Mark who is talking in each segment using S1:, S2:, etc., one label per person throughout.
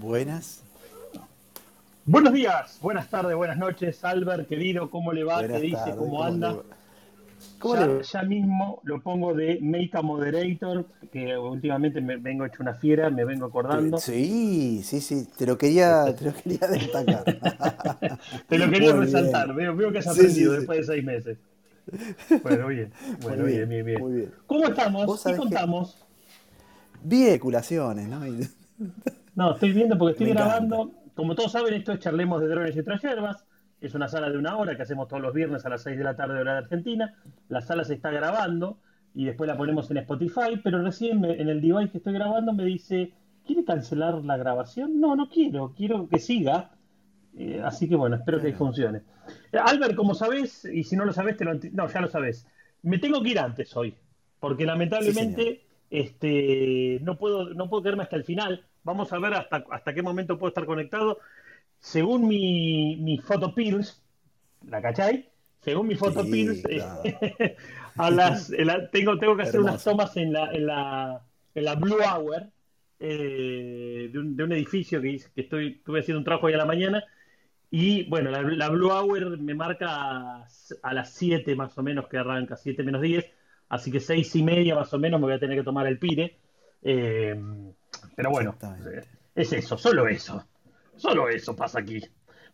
S1: Buenas.
S2: Buenos días, buenas tardes, buenas noches, Albert, querido, ¿cómo le va?
S1: Buenas
S2: ¿Qué dice? ¿Cómo
S1: ¿cómo
S2: anda?
S1: le va? ¿Cómo
S2: ya,
S1: le va?
S2: ya mismo lo pongo de Make a Moderator, que últimamente me vengo hecho una fiera, me vengo acordando.
S1: Sí, sí, sí, te lo quería, te lo quería destacar.
S2: Te lo quería
S1: Muy
S2: resaltar, veo, veo que has aprendido
S1: sí, sí.
S2: después de seis meses. Bueno, bien, bueno,
S1: Muy
S2: bien,
S1: bien,
S2: bien,
S1: muy bien.
S2: ¿Cómo estamos? ¿Qué
S1: que-
S2: contamos?
S1: Vi especulaciones, ¿no?
S2: No, estoy viendo porque estoy
S1: Me encanta.
S2: grabando. Como todos saben, esto es Charlemos de Drones y otras hierbas. Es una sala de una hora que hacemos todos los viernes a las 6 de la tarde, hora de Argentina. La sala se está grabando y después la ponemos en Spotify, pero recién me- en el device que estoy grabando me dice, ¿quiere cancelar la grabación? No, no quiero, quiero que siga. Eh, así que bueno, espero que funcione. Eh, Albert, como sabés, y si no lo sabés, te lo no, ya lo sabés. Me tengo que ir antes hoy, porque lamentablemente este, no puedo, no puedo quedarme hasta el final. Vamos a ver hasta, hasta qué momento puedo estar conectado. Según mi, mi photopills, ¿la cachai? Según mi photopills,
S1: Sí,
S2: eh,
S1: claro.
S2: a las, en la- tengo, tengo que hacer unas tomas en la, en la, en la Blue Hour eh, de, un, de un edificio que, que estoy, estuve haciendo un trabajo hoy a la mañana. Y bueno, la, la Blue Hour me marca a las 7 más o menos que arranca, 7 menos 10. Así que 6 y media más o menos me voy a tener que tomar el pire. Eh, pero bueno, es eso, solo eso. Solo eso pasa aquí.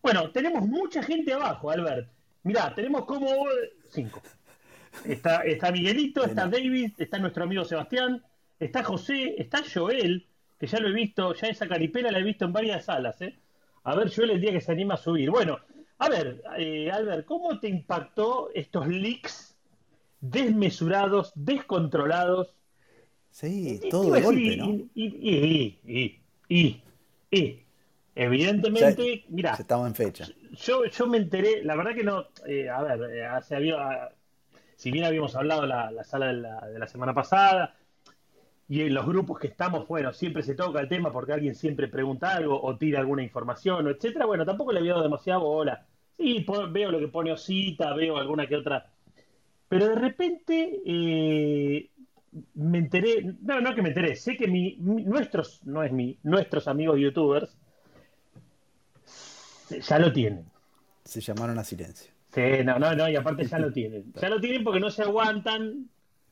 S2: Bueno, tenemos mucha gente abajo, Albert. Mirá, tenemos como 5. Está, está Miguelito, está. David, está nuestro amigo Sebastián, está José, está Joel, que ya lo he visto, ya esa caripela la he visto en varias salas, ¿eh? A ver, Joel, el día que se anima a subir. Bueno, a ver, eh, Albert, ¿cómo te impactó estos leaks desmesurados, descontrolados?
S1: Sí, todo de golpe, ¿no?
S2: y, y- y- y- evidentemente, mira,
S1: estamos en fecha.
S2: yo, yo me enteré, la verdad que no, eh, a ver, eh, hace, había, si bien habíamos hablado la, la sala de la, de la semana pasada, y en los grupos que estamos, bueno, siempre se toca el tema porque alguien siempre pregunta algo o tira alguna información, etcétera, bueno, tampoco le había dado demasiada bola. Sí, veo lo que pone Osita, veo alguna que otra. Pero de repente eh, me enteré, no, no que me enteré, sé que mi, mi- nuestros, no es mi, nuestros amigos youtubers ya lo tienen.
S1: Se llamaron a silencio.
S2: Sí, no, no, no, y aparte ya lo tienen. Ya lo tienen porque no se aguantan,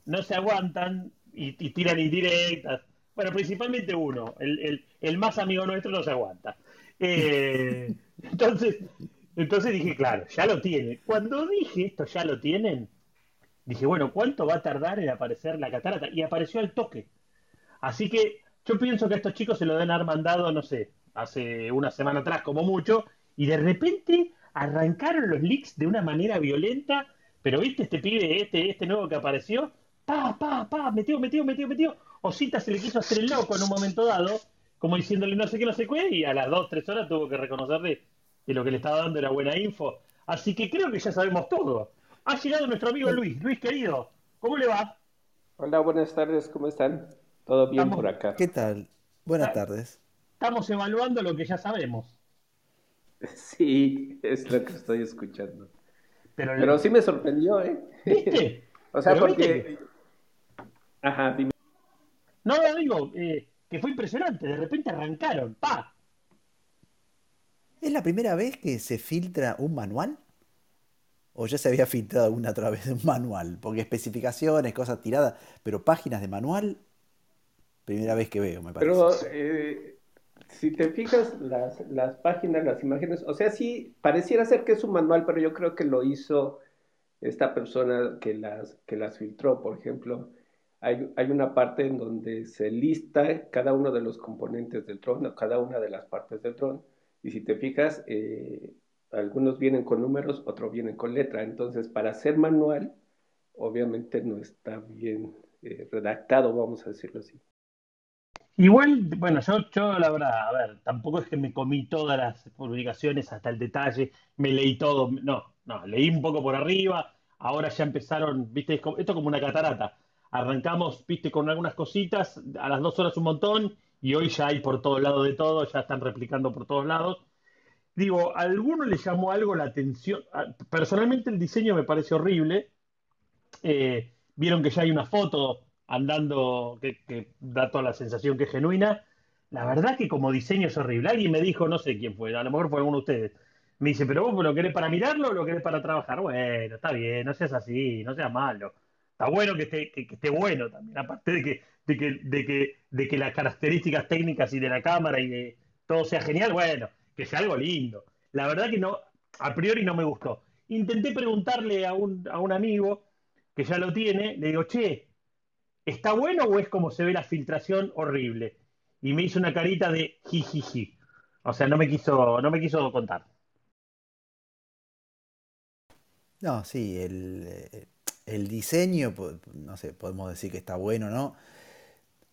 S2: no se aguantan y, y tiran indirectas. Bueno, principalmente uno, el, el- el más amigo nuestro no se aguanta. Eh, entonces, entonces dije, claro, ya lo tienen. Cuando dije esto ya lo tienen, dije, bueno, ¿cuánto va a tardar en aparecer la catarata? Y apareció al toque. Así que yo pienso que a estos chicos se lo deben haber mandado, no sé, hace una semana atrás como mucho, y de repente arrancaron los leaks de una manera violenta, pero viste este pibe, este, este nuevo que apareció, pa, pa, pa, metió, metió, metió, metió. Osita se le quiso hacer el loco en un momento dado, como diciéndole no sé qué, no sé qué, y a las dos, tres horas tuvo que reconocerle que lo que le estaba dando era buena info. Así que creo que ya sabemos todo. Ha llegado nuestro amigo Luis. Luis, querido, ¿cómo le va?
S3: Hola, buenas tardes, ¿cómo están? ¿Todo bien
S2: Estamos-
S3: por acá?
S1: ¿Qué tal? Buenas
S2: Ah.
S1: tardes.
S2: Estamos evaluando lo que ya sabemos.
S3: Sí, es lo que estoy escuchando.
S2: Pero,
S3: Pero sí me sorprendió, ¿eh?
S2: ¿viste?
S3: O sea,
S2: Pero
S3: porque...
S2: viste
S3: Ajá, dime.
S2: No, no, digo, eh, que fue impresionante. De repente arrancaron. ¡Pa!
S1: ¿Es la primera vez que se filtra un manual? ¿O ya se había filtrado alguna otra vez un manual? Porque especificaciones, cosas tiradas, pero páginas de manual, primera vez que veo, me parece.
S3: Pero eh, si te fijas las, las páginas, las imágenes, o sea, sí, pareciera ser que es un manual, pero yo creo que lo hizo esta persona que las, que las filtró, por ejemplo. Hay, hay una parte en donde se lista cada uno de los componentes del dron, cada una de las partes del dron, y si te fijas, eh, algunos vienen con números, otros vienen con letra. Entonces, para ser manual, obviamente no está bien eh, redactado, vamos a decirlo así.
S2: Igual, bueno, yo, yo la verdad, a ver, tampoco es que me comí todas las publicaciones hasta el detalle, me leí todo, no, no, leí un poco por arriba, ahora ya empezaron, viste, esto es como una catarata, arrancamos, viste, con algunas cositas, a las dos horas un montón, y hoy ya hay por todos lados de todo, ya están replicando por todos lados. Digo, ¿a alguno le llamó algo la atención? A- Personalmente el diseño me parece horrible, eh, vieron que ya hay una foto andando que, que da toda la sensación que es genuina. la verdad que como diseño es horrible. Alguien me dijo, no sé quién fue, a lo mejor fue alguno de ustedes. Me dice, pero vos lo querés para mirarlo o lo querés para trabajar. Bueno, está bien, no seas así, no seas malo. Está bueno que esté, que, esté bueno también, aparte de que, de que, de que, de que las características técnicas y de la cámara y de todo sea genial, bueno, que sea algo lindo. La verdad que no, a priori no me gustó. Intenté preguntarle a un, a un amigo que ya lo tiene, le digo, che, ¿está bueno o es como se ve la filtración horrible? Y me hizo una carita de jijiji. O sea, no me quiso, no me quiso contar.
S1: No, sí, el, eh, el diseño, no sé, podemos decir que está bueno, ¿no?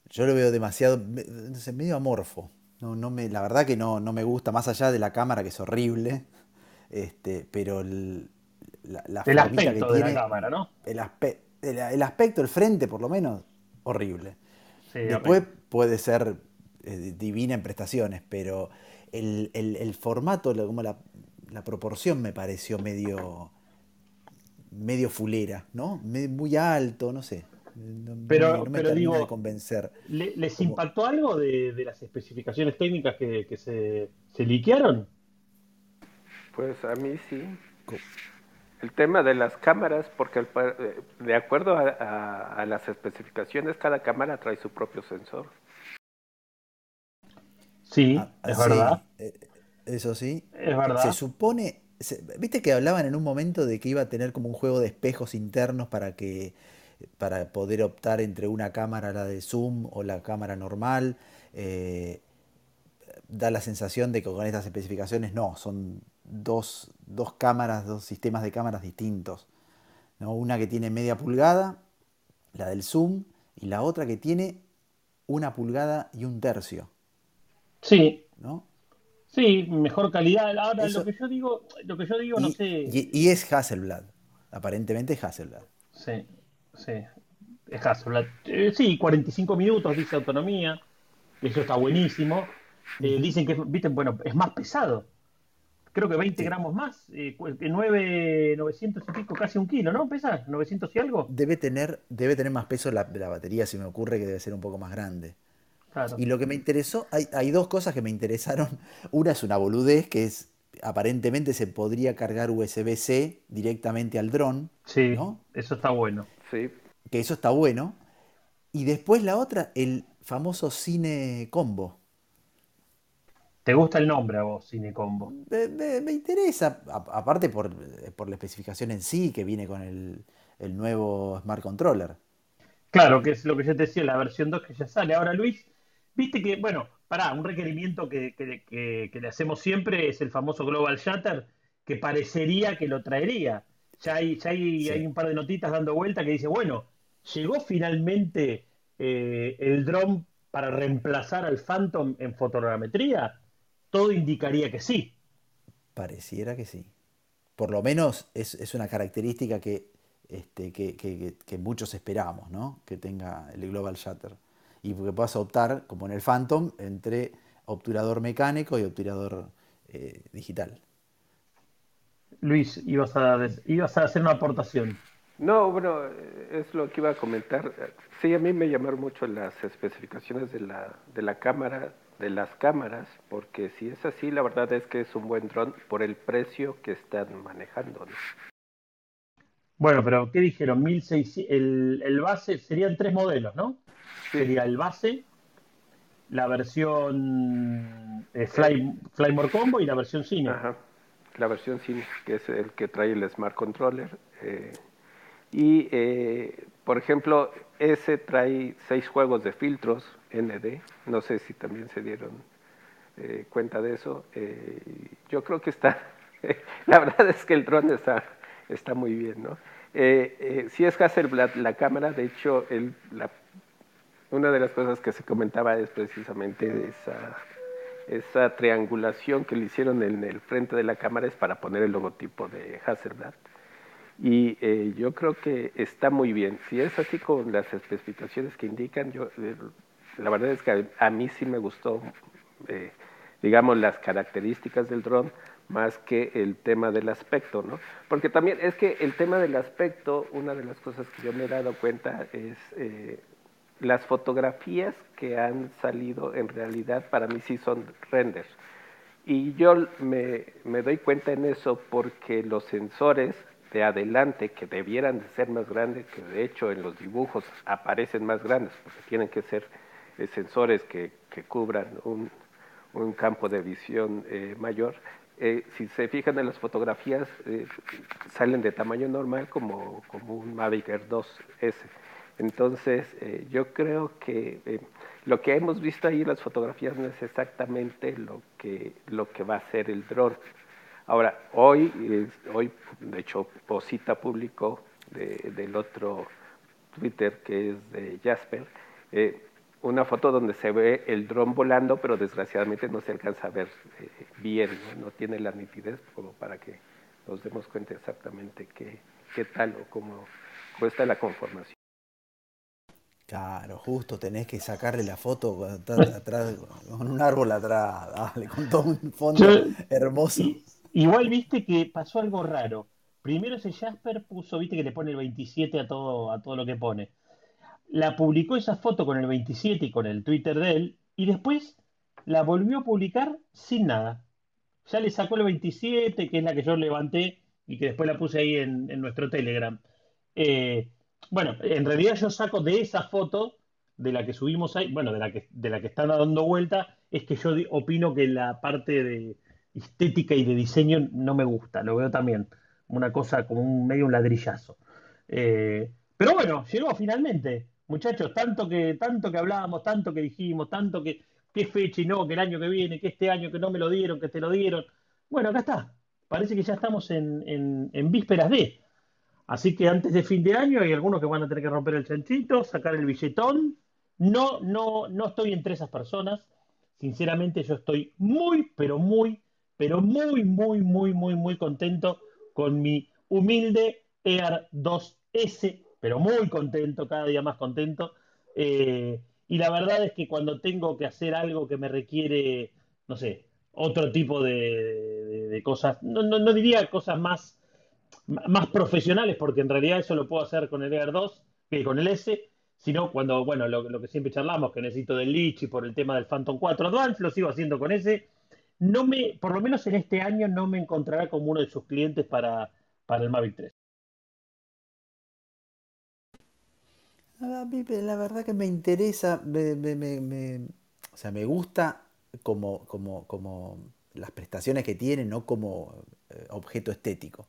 S1: Yo lo veo demasiado, no sé, medio amorfo. No, no me, la verdad que no, no me gusta, más allá de la cámara, que es horrible. Este, pero el,
S2: la, el aspecto de la cámara, ¿no?
S1: El, el, aspecto, el frente, por lo menos, horrible. Después puede ser eh, divina en prestaciones, pero el, formato, como la, proporción me pareció medio medio fulera, ¿no? Muy alto, no sé.
S2: Pero, me pero digo, de convencer. ¿Les impactó algo de, las especificaciones técnicas que, se, se liquearon?
S3: Pues a mí sí. El tema de las cámaras, porque eh, de acuerdo a, las especificaciones, cada cámara trae su propio sensor.
S2: Sí, ah, es verdad. Eh,
S1: eso sí.
S2: Es verdad.
S1: Se supone, viste que hablaban en un momento de que iba a tener como un juego de espejos internos para que para poder optar entre una cámara, la de zoom o la cámara normal. Eh, da la sensación de que con estas especificaciones no, son dos, cámaras, dos sistemas de cámaras distintos. ¿no? Una que tiene media pulgada, la del zoom, y la otra que tiene una pulgada y un tercio.
S2: Sí. ¿No? Sí, mejor calidad. Ahora lo que yo digo, lo que yo digo, no sé.
S1: Y, es Hasselblad. Aparentemente es Hasselblad.
S2: Sí, sí. Eh, sí, 45 minutos, dice autonomía. Eso está buenísimo. Eh, dicen que, viste, bueno, es más pesado creo que 20 gramos más, eh, 9, 900 y pico, casi un kilo, ¿no? ¿Pesa? ¿900 y algo?
S1: Debe tener, debe tener más peso la, la batería, si me ocurre que debe ser un poco más grande. Y lo que me interesó, hay, hay dos cosas que me interesaron. Una es una boludez, que es, aparentemente se podría cargar USB-C directamente al dron.
S2: Sí, ¿no? eso está bueno.
S3: Sí.
S1: Que eso está bueno. Y después la otra, el famoso cine combo.
S2: ¿Te gusta el nombre a vos, Cinecombo?
S1: Me, me, interesa, aparte por, la especificación en sí que viene con el, nuevo Smart Controller.
S2: Claro, que es lo que yo te decía, la versión 2 que ya sale. Ahora, Luis, viste que, bueno, pará, un requerimiento que, le hacemos siempre es el famoso Global Shutter, que parecería que lo traería. Ya hay, ya hay, un par de notitas dando vuelta que dice, bueno, llegó finalmente eh, el drone para reemplazar al Phantom en fotogrametría todo indicaría que sí.
S1: Pareciera que sí. Por lo menos es, una característica que, este, que, muchos esperamos, ¿no? Que tenga el Global Shutter. Y que puedas optar, como en el Phantom, entre obturador mecánico y obturador eh, digital.
S2: Luis, ibas a, ibas a hacer una aportación.
S3: No, bueno, es lo que iba a comentar. Sí, a mí me llamaron mucho las especificaciones de la, de la cámara de las cámaras, porque si es así, la verdad es que es un buen dron por el precio que están manejando.
S2: Bueno, pero ¿qué dijeron? 1600, el, el base serían tres modelos, ¿no? Sería el base, la versión eh, Fly, Flymore Combo y la versión Cine. Ajá.
S3: La versión Cine, que es el que trae el Smart Controller. Eh, y, eh, por ejemplo, ese trae seis juegos de filtros ND. No sé si también se dieron eh, cuenta de eso. Yo creo que está, la verdad es que el drone está, está muy bien, ¿no? Si es Hasselblad la cámara, de hecho, el, una de las cosas que se comentaba es precisamente esa, esa triangulación que le hicieron en el frente de la cámara es para poner el logotipo de Hasselblad. Y eh, yo creo que está muy bien. Si es así con las especificaciones que indican, yo eh, la verdad es que a, mí sí me gustó, eh, digamos, las características del dron más que el tema del aspecto, ¿no? Porque también es que el tema del aspecto, una de las cosas que yo me he dado cuenta es las fotografías que han salido en realidad para mí sí son renders. Y yo me, me doy cuenta en eso porque los sensores de adelante que debieran de ser más grandes, que de hecho en los dibujos aparecen más grandes, porque tienen que ser eh, sensores que, que cubran un, un, campo de visión eh, mayor, eh, si se fijan en las fotografías, eh, salen de tamaño normal como, como un Mavic Air 2S. Entonces, eh, yo creo que eh, lo que hemos visto ahí en las fotografías no es exactamente lo que, lo que va a ser el dron. Ahora, hoy, hoy de hecho, Posita publicó de, del otro Twitter que es de Jasper, eh, una foto donde se ve el dron volando, pero desgraciadamente no se alcanza a ver eh, bien, ¿no? tiene la nitidez como para que nos demos cuenta exactamente qué, qué tal o cómo, cómo está la conformación.
S1: Claro, justo tenés que sacarle la foto atrás, con un árbol atrás, dale, con todo un fondo Yo, hermoso.
S2: Y, igual viste que pasó algo raro. Primero ese Jasper puso, viste que le pone el 27 a todo, a todo lo que pone. La publicó esa foto con el 27 y con el Twitter de él, y después la volvió a publicar sin nada. Ya le sacó el 27, que es la que yo levanté y que después la puse ahí en, en nuestro Telegram. Eh, bueno, en realidad yo saco de esa foto, de la que subimos ahí, bueno, de la que, de la que están dando vuelta, es que yo opino que la parte de estética y de diseño no me gusta, lo veo también una cosa como un medio un ladrillazo. Eh, pero bueno, llegó finalmente, muchachos, tanto que, tanto que hablábamos, tanto que dijimos, tanto que qué fecha y no, que el año que viene, que este año que no me lo dieron, que te lo dieron. Bueno, acá está. Parece que ya estamos en, en, en vísperas de. Así que antes de fin de año hay algunos que van a tener que romper el chanchito, sacar el billetón. No, no, no estoy entre esas personas. Sinceramente, yo estoy muy, pero muy, pero muy, muy, muy, muy, muy contento con mi humilde Air 2S, pero muy contento, cada día más contento. Eh, y la verdad es que cuando tengo que hacer algo que me requiere, no sé, otro tipo de, de, cosas, no, no diría cosas más más profesionales, porque en realidad eso lo puedo hacer con el Air 2 que con el S, sino cuando, bueno, lo, que siempre charlamos, que necesito del Lichi por el tema del Phantom 4 Advance, lo sigo haciendo con ese. No me, por lo menos en este año no me encontrará como uno de sus clientes para, para el Mavic 3.
S1: A mí la verdad que me interesa, me, me, me, o sea, me gusta como, como, como las prestaciones que tiene, no como eh, objeto estético.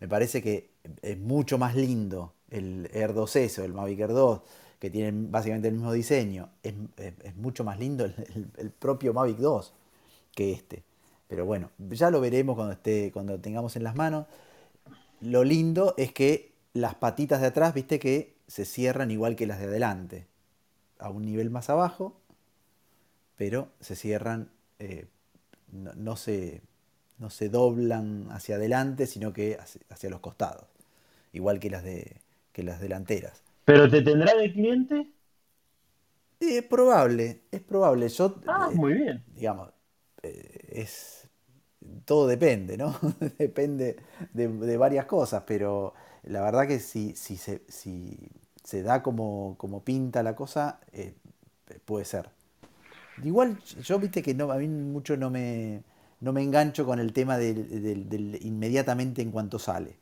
S1: Me parece que es mucho más lindo el Air 2S o el Mavic Air 2, que tienen básicamente el mismo diseño. Es, es, mucho más lindo el, el, propio Mavic 2 que este. Pero bueno, ya lo veremos cuando, esté, cuando lo tengamos en las manos. Lo lindo es que las patitas de atrás, viste que se cierran igual que las de adelante. A un nivel más abajo, pero se cierran, eh, no se no se doblan hacia adelante, sino que hacia los costados, igual que las, de, que las delanteras.
S2: ¿Pero te tendrá de cliente?
S1: Es probable, es probable. Yo,
S2: ah, eh, muy bien.
S1: Digamos, eh, es, todo depende, ¿no? depende de, de, varias cosas, pero la verdad que si, si, se, si se da como, como pinta la cosa, eh, puede ser. Igual, yo viste que no, a mí mucho no me no me engancho con el tema del, del, del inmediatamente en cuanto sale.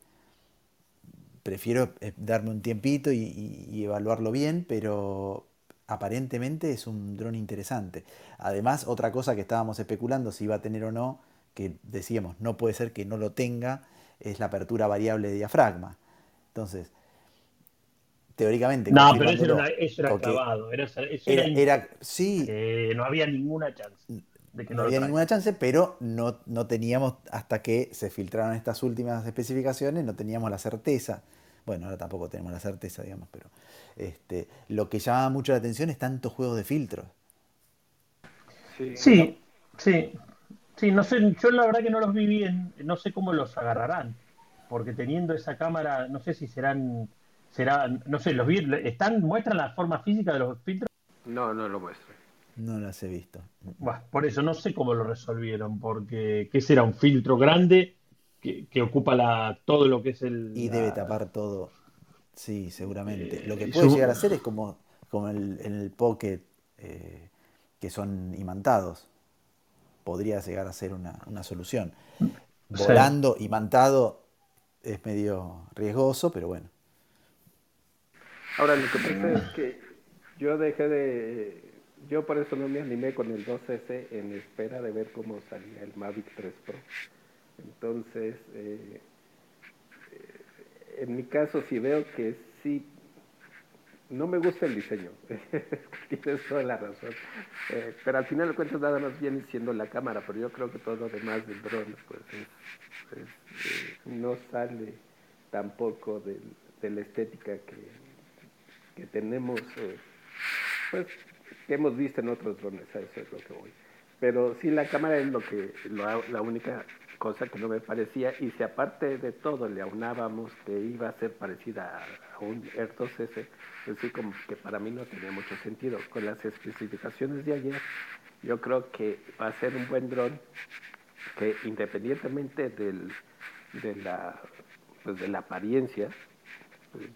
S1: Prefiero eh, darme un tiempito y, y, y, evaluarlo bien, pero aparentemente es un dron interesante. Además, otra cosa que estábamos especulando si iba a tener o no, que decíamos, no puede ser que no lo tenga, es la apertura variable de diafragma. Entonces, teóricamente.
S2: No, pero eso era, una, eso era clavado. Era, eso
S1: era, era, era sí.
S2: Eh, no había ninguna chance
S1: de que no, no había ninguna chance, pero no, no teníamos, hasta que se filtraron estas últimas especificaciones, no teníamos la certeza. Bueno, ahora tampoco tenemos la certeza, digamos, pero este, lo que llama mucho la atención es tantos juegos de filtros.
S2: Sí, sí, sí, sí, no sé, yo la verdad que no los vi bien, no sé cómo los agarrarán, porque teniendo esa cámara, no sé si serán, serán, no sé, los vi, están, muestran la forma física de los filtros.
S3: No, no lo muestran.
S1: No las he visto.
S2: Bueno, por eso no sé cómo lo resolvieron, porque ¿qué será? Un filtro grande que, que ocupa la, todo lo que es el...
S1: Y la... debe tapar todo. Sí, seguramente. Eh, lo que puede llegar a hacer es como, como el, en el Pocket, eh, que son imantados. Podría llegar a ser una, una solución.
S2: Sí.
S1: Volando, imantado, es medio riesgoso, pero bueno.
S3: Ahora, lo que pasa es que yo dejé de... Yo por eso no me animé con el 2S en espera de ver cómo salía el Mavic 3 Pro. Entonces, eh, en mi caso, si veo que sí, no me gusta el diseño, tienes toda la razón, Eh, pero al final de cuentas nada más viene siendo la cámara, pero yo creo que todo lo demás del drone pues, es- es, eh, no sale tampoco de la estética que, que tenemos, pues, que hemos visto en otros drones, a eso es lo que voy. Pero sí, la cámara es lo que, la única cosa que no me parecía, y si aparte de todo le aunábamos que iba a ser parecida a, un Air 2S, pues sí, como que para mí no tenía mucho sentido. Con las especificaciones de ayer, yo creo que va a ser un buen dron que independientemente del, de, la, pues de la apariencia,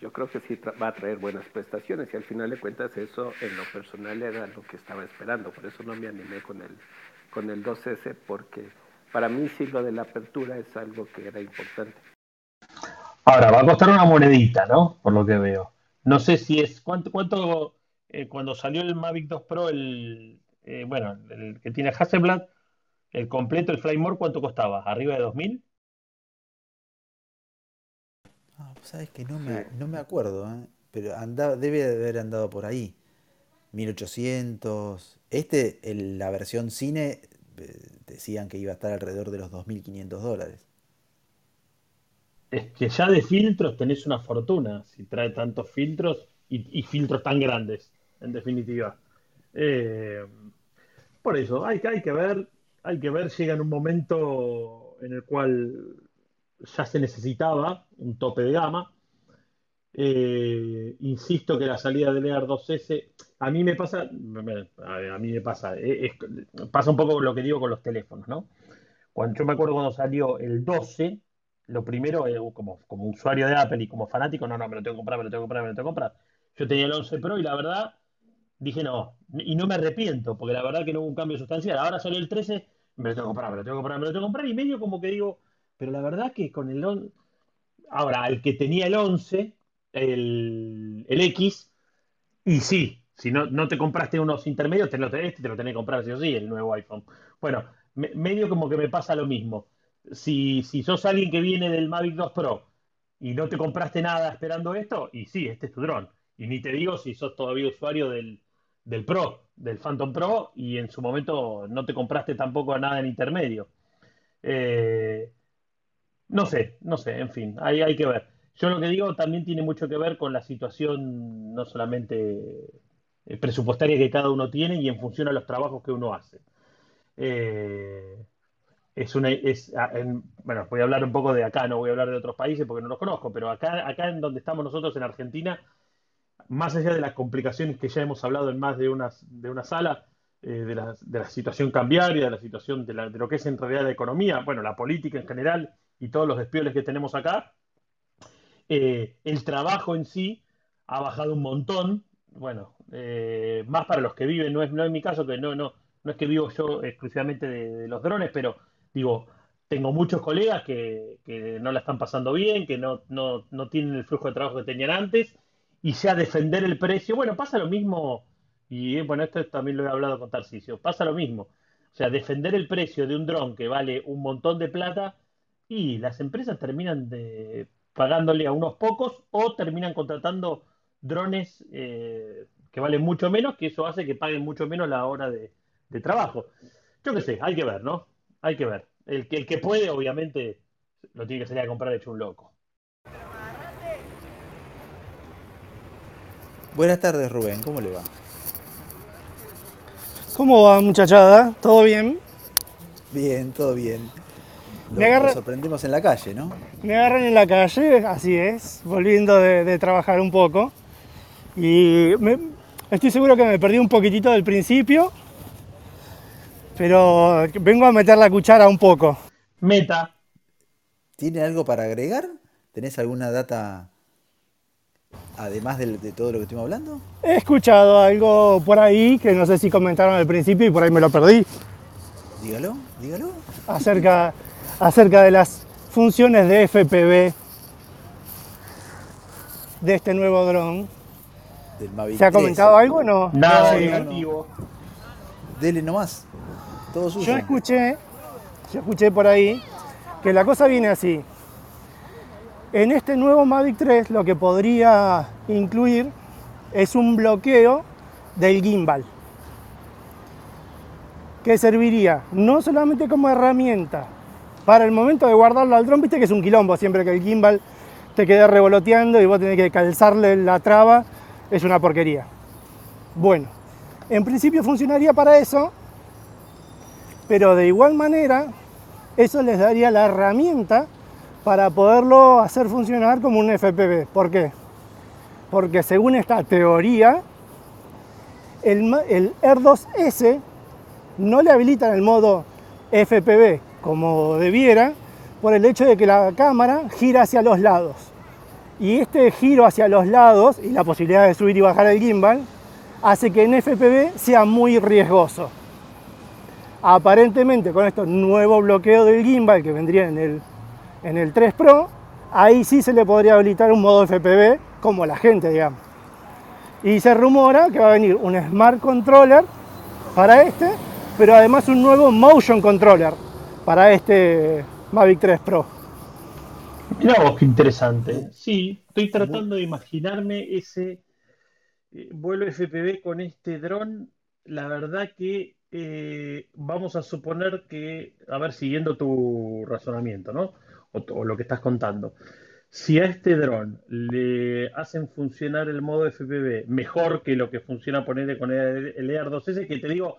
S3: yo creo que sí va a traer buenas prestaciones y al final de cuentas eso en lo personal era lo que estaba esperando, por eso no me animé con el, con el 2S porque para mí sí lo de la apertura es algo que era importante.
S2: Ahora, va a costar una monedita, ¿no? Por lo que veo. No sé si es. ¿Cuánto, cuánto eh, cuando salió el Mavic 2 Pro, el. eh, bueno, el que tiene Hasselblad, el completo, el Flymore, ¿cuánto costaba? ¿Arriba de 2000?
S1: Sabés que no me, no me acuerdo, ¿eh? pero andaba, debe de haber andado por ahí. 1800. Este, el- la versión cine, eh, decían que iba a estar alrededor de los 2500 dólares.
S2: Es que ya de filtros tenés una fortuna, si trae tantos filtros y, y filtros tan grandes, en definitiva. Eh, por eso, hay, que- hay que ver, hay que ver, llega en un momento en el cual ya se necesitaba un tope de gama. Eh, insisto que la salida del Air 2S, a mí me pasa, a mí me pasa, eh, pasa un poco lo que digo con los teléfonos, ¿no? Cuando, yo me acuerdo cuando salió el 12, lo primero, eh, como, como usuario de Apple y como fanático, no, no, me lo tengo que comprar, me lo tengo que comprar, me lo tengo que comprar. Yo tenía el 11 Pro y la verdad dije no, y no me arrepiento, porque la verdad que no hubo un cambio sustancial. Ahora salió el 13, me lo tengo que comprar, me lo tengo que comprar, me lo tengo que comprar, y medio como que digo, pero la verdad que con el 11, ahora, el que tenía el 11, el, el X, y sí, si no, no te compraste unos intermedios, te lo tenés, te lo tenés que comprar sí o sí, el nuevo iPhone. Bueno, me- medio como que me pasa lo mismo. Si, si sos alguien que viene del Mavic 2 Pro y no te compraste nada esperando esto, y sí, este es tu dron. Y ni te digo si sos todavía usuario del, del Pro, del Phantom Pro, y en su momento no te compraste tampoco nada en intermedio. Eh, no sé, no sé, en fin, hay, hay que ver. Yo lo que digo también tiene mucho que ver con la situación no solamente eh, presupuestaria que cada uno tiene y en función a los trabajos que uno hace. Eh, es una, es, en- bueno, voy a hablar un poco de acá, no voy a hablar de otros países porque no los conozco, pero acá, acá en donde estamos nosotros en Argentina, más allá de las complicaciones que ya hemos hablado en más de una, de una sala, eh, de la, de la situación cambiaria, de la situación de, la- de lo que es en realidad la economía, bueno, la política en general y todos los despioles que tenemos acá, eh, el trabajo en sí ha bajado un montón. Bueno, eh, más para los que viven, no es, no es mi caso, que no, no, no es que vivo yo exclusivamente de, los drones, pero digo, tengo muchos colegas que, que no la están pasando bien, que no, no, no tienen el flujo de trabajo que tenían antes, y ya defender el precio, bueno, pasa lo mismo, y eh, bueno, esto también lo he hablado con Tarcisio, pasa lo mismo. O sea, defender el precio de un dron que vale un montón de plata y las empresas terminan de- pagándole a unos pocos o terminan contratando drones eh, que valen mucho menos, que eso hace que paguen mucho menos la hora de, de trabajo. Yo qué sé, hay que ver, ¿no? Hay que ver. El que, el que puede, obviamente, lo tiene que salir a comprar hecho un loco.
S1: Buenas tardes, Rubén, ¿cómo le va?
S4: ¿Cómo va, muchachada? ¿Todo bien?
S1: Bien, todo bien. Lo,
S4: Me agarra-
S1: lo sorprendimos en la calle, ¿no?
S4: Me agarran en la calle, así es, volviendo de, de trabajar un poco. Y me- estoy seguro que me perdí un poquitito del principio, pero vengo a meter la cuchara un poco.
S2: Meta,
S1: ¿Tiene algo para agregar? ¿Tenés alguna data Además de, de todo lo que estuvimos hablando.
S5: He escuchado algo por ahí que no sé si comentaron al principio y por ahí me lo perdí,
S1: Dígalo, dígalo.
S5: acerca, acerca de las funciones de FPV de este nuevo dron.
S1: Del Mavic
S5: ¿Se ha
S1: 3.
S5: comentado algo o no?
S2: Nada
S1: Sí,
S2: negativo.
S1: Dele nomás. Todo suyo.
S5: Yo escuché, yo escuché por ahí que la cosa viene así. En este nuevo Mavic 3 lo que podría incluir es un bloqueo del gimbal. Que serviría no solamente como herramienta para el momento de guardarlo al dron, viste que es un quilombo siempre que el gimbal te quede revoloteando y vos tenés que calzarle la traba, es una porquería. Bueno, en principio funcionaría para eso, pero de igual manera eso les daría la herramienta para poderlo hacer funcionar como un FPV. ¿Por qué? Porque según esta teoría, el, el R2S no le habilitan el modo FPV como debiera por el hecho de que la cámara gira hacia los lados. Y este giro hacia los lados y la posibilidad de subir y bajar el gimbal hace que en FPV sea muy riesgoso. Aparentemente con estos nuevo bloqueo del gimbal que vendría en el, en el 3 Pro, ahí sí se le podría habilitar un modo FPV como la gente, digamos. Y se rumora que va a venir un Smart Controller para este, pero además un nuevo Motion Controller para este Mavic 3 Pro.
S2: Mirá vos, qué interesante. Sí, estoy tratando de imaginarme ese eh, vuelo FPV con este dron. La verdad que eh, vamos a suponer que, a ver, siguiendo tu razonamiento, ¿no? O, o lo que estás contando. Si a este dron le hacen funcionar el modo FPV mejor que lo que funciona ponerle con el, el ER2S, que te digo,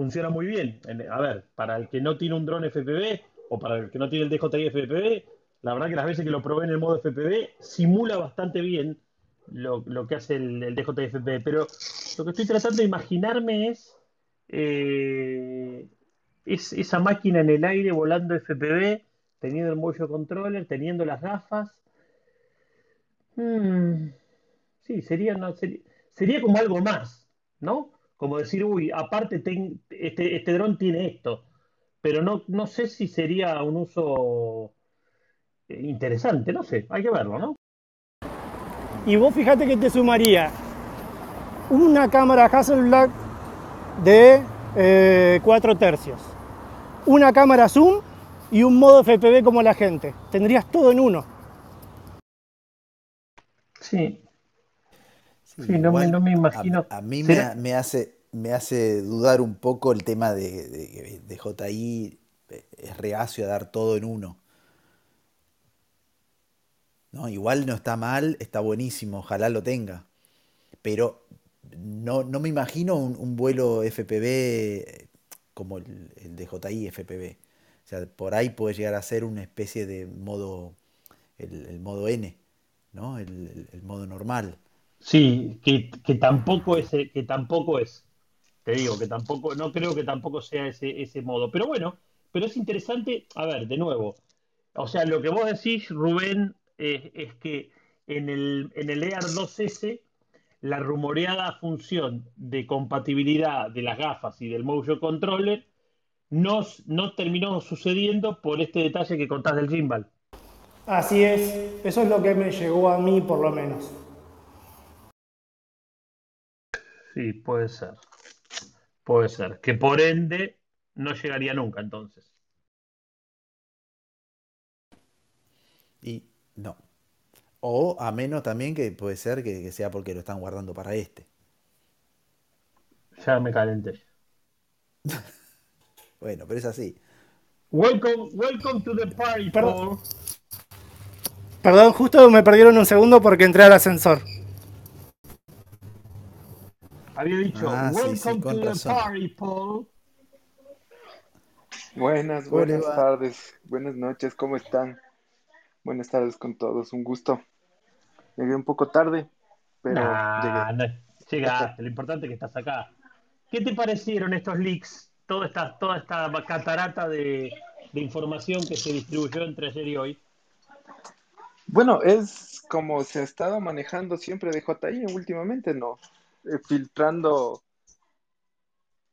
S2: funciona muy bien. En- A ver, para el que no tiene un dron FPV o para el que no tiene el DJI FPV, la verdad que las veces que lo probé en el modo FPV simula bastante bien lo, lo que hace el, DJI FPV. Pero lo que estoy tratando de imaginarme es, eh, es esa máquina en el aire volando FPV, teniendo el motion controller, teniendo las gafas. Hmm, sí, sería, no, sería, sería como algo más, ¿no? Como decir, uy, aparte ten- este, este dron tiene esto, pero no, no sé si sería un uso eh, interesante, no sé, hay que verlo, ¿no?
S5: Y vos fíjate que te sumaría una cámara Hasselblad de 4 tercios, una cámara zoom y un modo FPV como la gente. Tendrías todo en uno.
S2: Sí,
S1: Sí,
S2: no me- no me
S1: a-
S2: imagino.
S1: A, mí me, hace, me hace dudar un poco el tema de, de, de JI eh, es reacio a dar todo en uno. ¿no? Igual no está mal, está buenísimo, ojalá lo tenga. Pero no, no me imagino un, un vuelo FPV como el, el de JI FPV. O sea, por ahí puede llegar a ser una especie de modo, el, el modo N, ¿no? El modo normal.
S2: Sí, que, que tampoco es, eh, que tampoco es, te digo, que tampoco, no creo que tampoco sea ese, ese modo. Pero bueno, pero es interesante, a ver, de nuevo, o sea, lo que vos decís, Rubén, es que en el, en el EAR 2S, la rumoreada función de compatibilidad de las gafas y del motion controller no, no terminó sucediendo por este detalle que contás del gimbal.
S5: Así es, eso es lo que me llegó a mí por lo menos.
S2: Sí, puede ser. Puede ser. Que por ende no llegaría nunca entonces.
S1: Y no. O a menos también que puede ser que, que sea porque lo están guardando para este.
S2: Ya me calenté.
S1: Bueno, pero es así.
S2: Welcome, welcome to the party,
S5: Perdón.
S2: Paul.
S5: Perdón, justo me perdieron un segundo porque entré al ascensor.
S2: Había dicho,
S1: Ah, sí, sí,
S2: welcome to the
S1: razón.
S2: party, Paul.
S6: Buenas, buenas tardes, buenas noches, ¿cómo están? Buenas tardes con todos, un gusto. Llegué un poco tarde, pero
S2: Nah,
S6: llegué.
S2: no, llegaste, lo importante es que estás acá. ¿Qué te parecieron estos leaks? Toda esta, toda esta catarata de, de información que se distribuyó entre ayer y hoy.
S6: Bueno, es como se ha estado manejando siempre de JI últimamente, ¿no? Eh, filtrando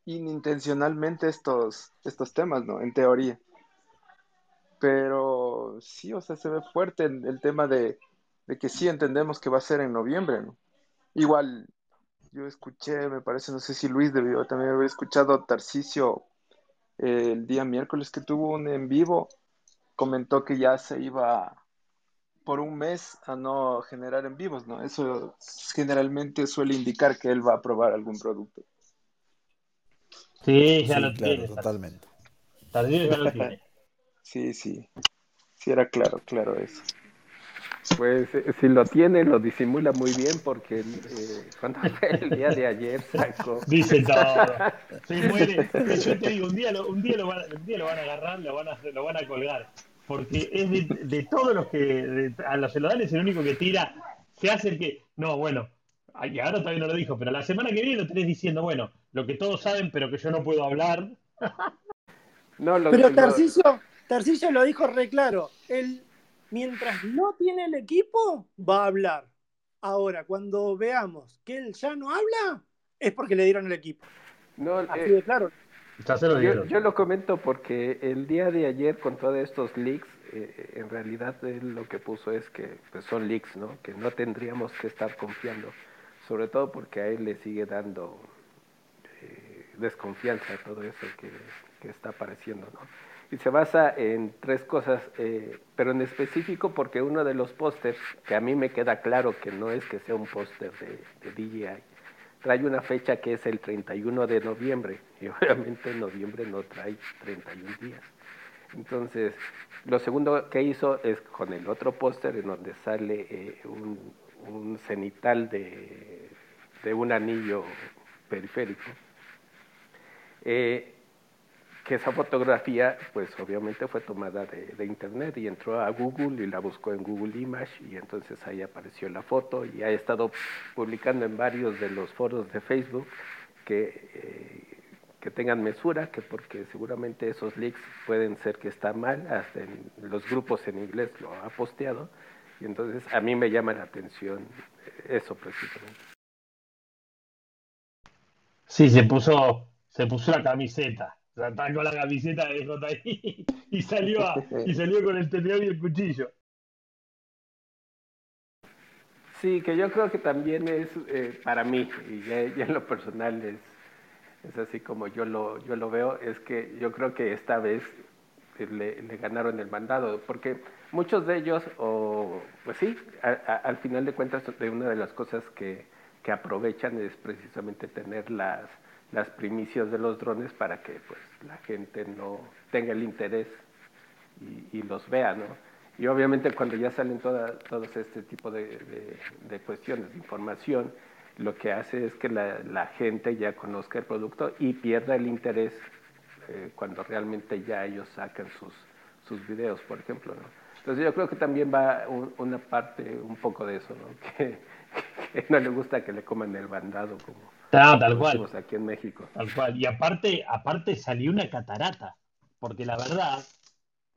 S6: inintencionalmente estos, estos temas, ¿no? En teoría. Pero sí, o sea, se ve fuerte el, tema de, de que sí entendemos que va a ser en noviembre, ¿no? Igual, yo escuché, me parece, no sé si Luis debió también haber escuchado a Tarcisio eh, el día miércoles que tuvo un en vivo, comentó que ya se iba por un mes a no generar en vivos, ¿no? Eso generalmente suele indicar que él va a probar algún producto.
S2: Sí, ya
S1: Sí,
S2: lo
S1: claro,
S2: tiene.
S1: totalmente.
S2: Tarcillo ya lo tiene.
S6: Sí, sí, sí era claro, claro eso.
S3: Pues eh, si lo tiene, lo disimula muy bien porque eh, cuando fue el día de ayer sacó...
S2: Dice todo. Se muere. Yo te digo, un día lo, un día lo, van, un día lo van a agarrar, lo van a, lo van a colgar. Porque es de, de todos los que. de- a los celulares es el único que tira. Se hace el que. No, bueno. ay, ahora todavía no lo dijo, pero la semana que viene lo tenés diciendo, bueno, lo que todos saben, pero que yo no puedo hablar.
S3: No, lo,
S4: Pero Tarcisio lo dijo re claro. Él, mientras no tiene el equipo, va a hablar. Ahora, cuando veamos que él ya no habla, es porque le dieron el equipo.
S3: no,
S4: Así
S3: eh,
S4: de claro.
S2: Ya se lo
S3: Yo, lo comento porque el día de ayer con todos estos leaks, eh, en realidad él lo que puso es que pues, son leaks, ¿no? Que no tendríamos que estar confiando, sobre todo porque a él le sigue dando eh, desconfianza todo eso que, que está apareciendo, ¿no? Y se basa en tres cosas, eh, pero en específico porque uno de los pósters, que a mí me queda claro que no es que sea un póster de, de DJI, trae una fecha que es el 31 de noviembre y obviamente en noviembre no trae 31 días. Entonces, lo segundo que hizo es con el otro póster en donde sale eh, un, un cenital de, de un anillo periférico. Eh, que esa fotografía, pues obviamente fue tomada de, internet y entró a Google y la buscó en Google Image y entonces ahí apareció la foto y ha estado publicando en varios de los foros de Facebook que, eh, que tengan mesura, que porque seguramente esos leaks pueden ser que está mal, hasta en los grupos en inglés lo ha posteado y entonces a mí me llama la atención eso precisamente.
S2: Sí, se puso, se puso la camiseta. Con la camiseta de JI y salió, a, y salió con el tenedor y el cuchillo.
S3: Sí, que yo creo que también es eh, para mí, y ya, ya, en lo personal es, es así como yo lo, yo lo veo, es que yo creo que esta vez le, le ganaron el mandado, porque muchos de ellos, o, pues sí, a, a, al final de cuentas, de una de las cosas que, que aprovechan es precisamente tener las, las primicias de los drones para que pues la gente no tenga el interés y, los vea, ¿no? Y obviamente cuando ya salen toda, todos este tipo de, de, de, cuestiones, de información, lo que hace es que la, la, gente ya conozca el producto y pierda el interés eh, cuando realmente ya ellos sacan sus, sus videos, por ejemplo, ¿no? Entonces yo creo que también va un, una parte un poco de eso, ¿no? Que, que, no le gusta que le coman el bandado como
S2: tal cual.
S3: aquí en México.
S2: Tal cual. Y aparte, aparte salió una catarata, porque la verdad,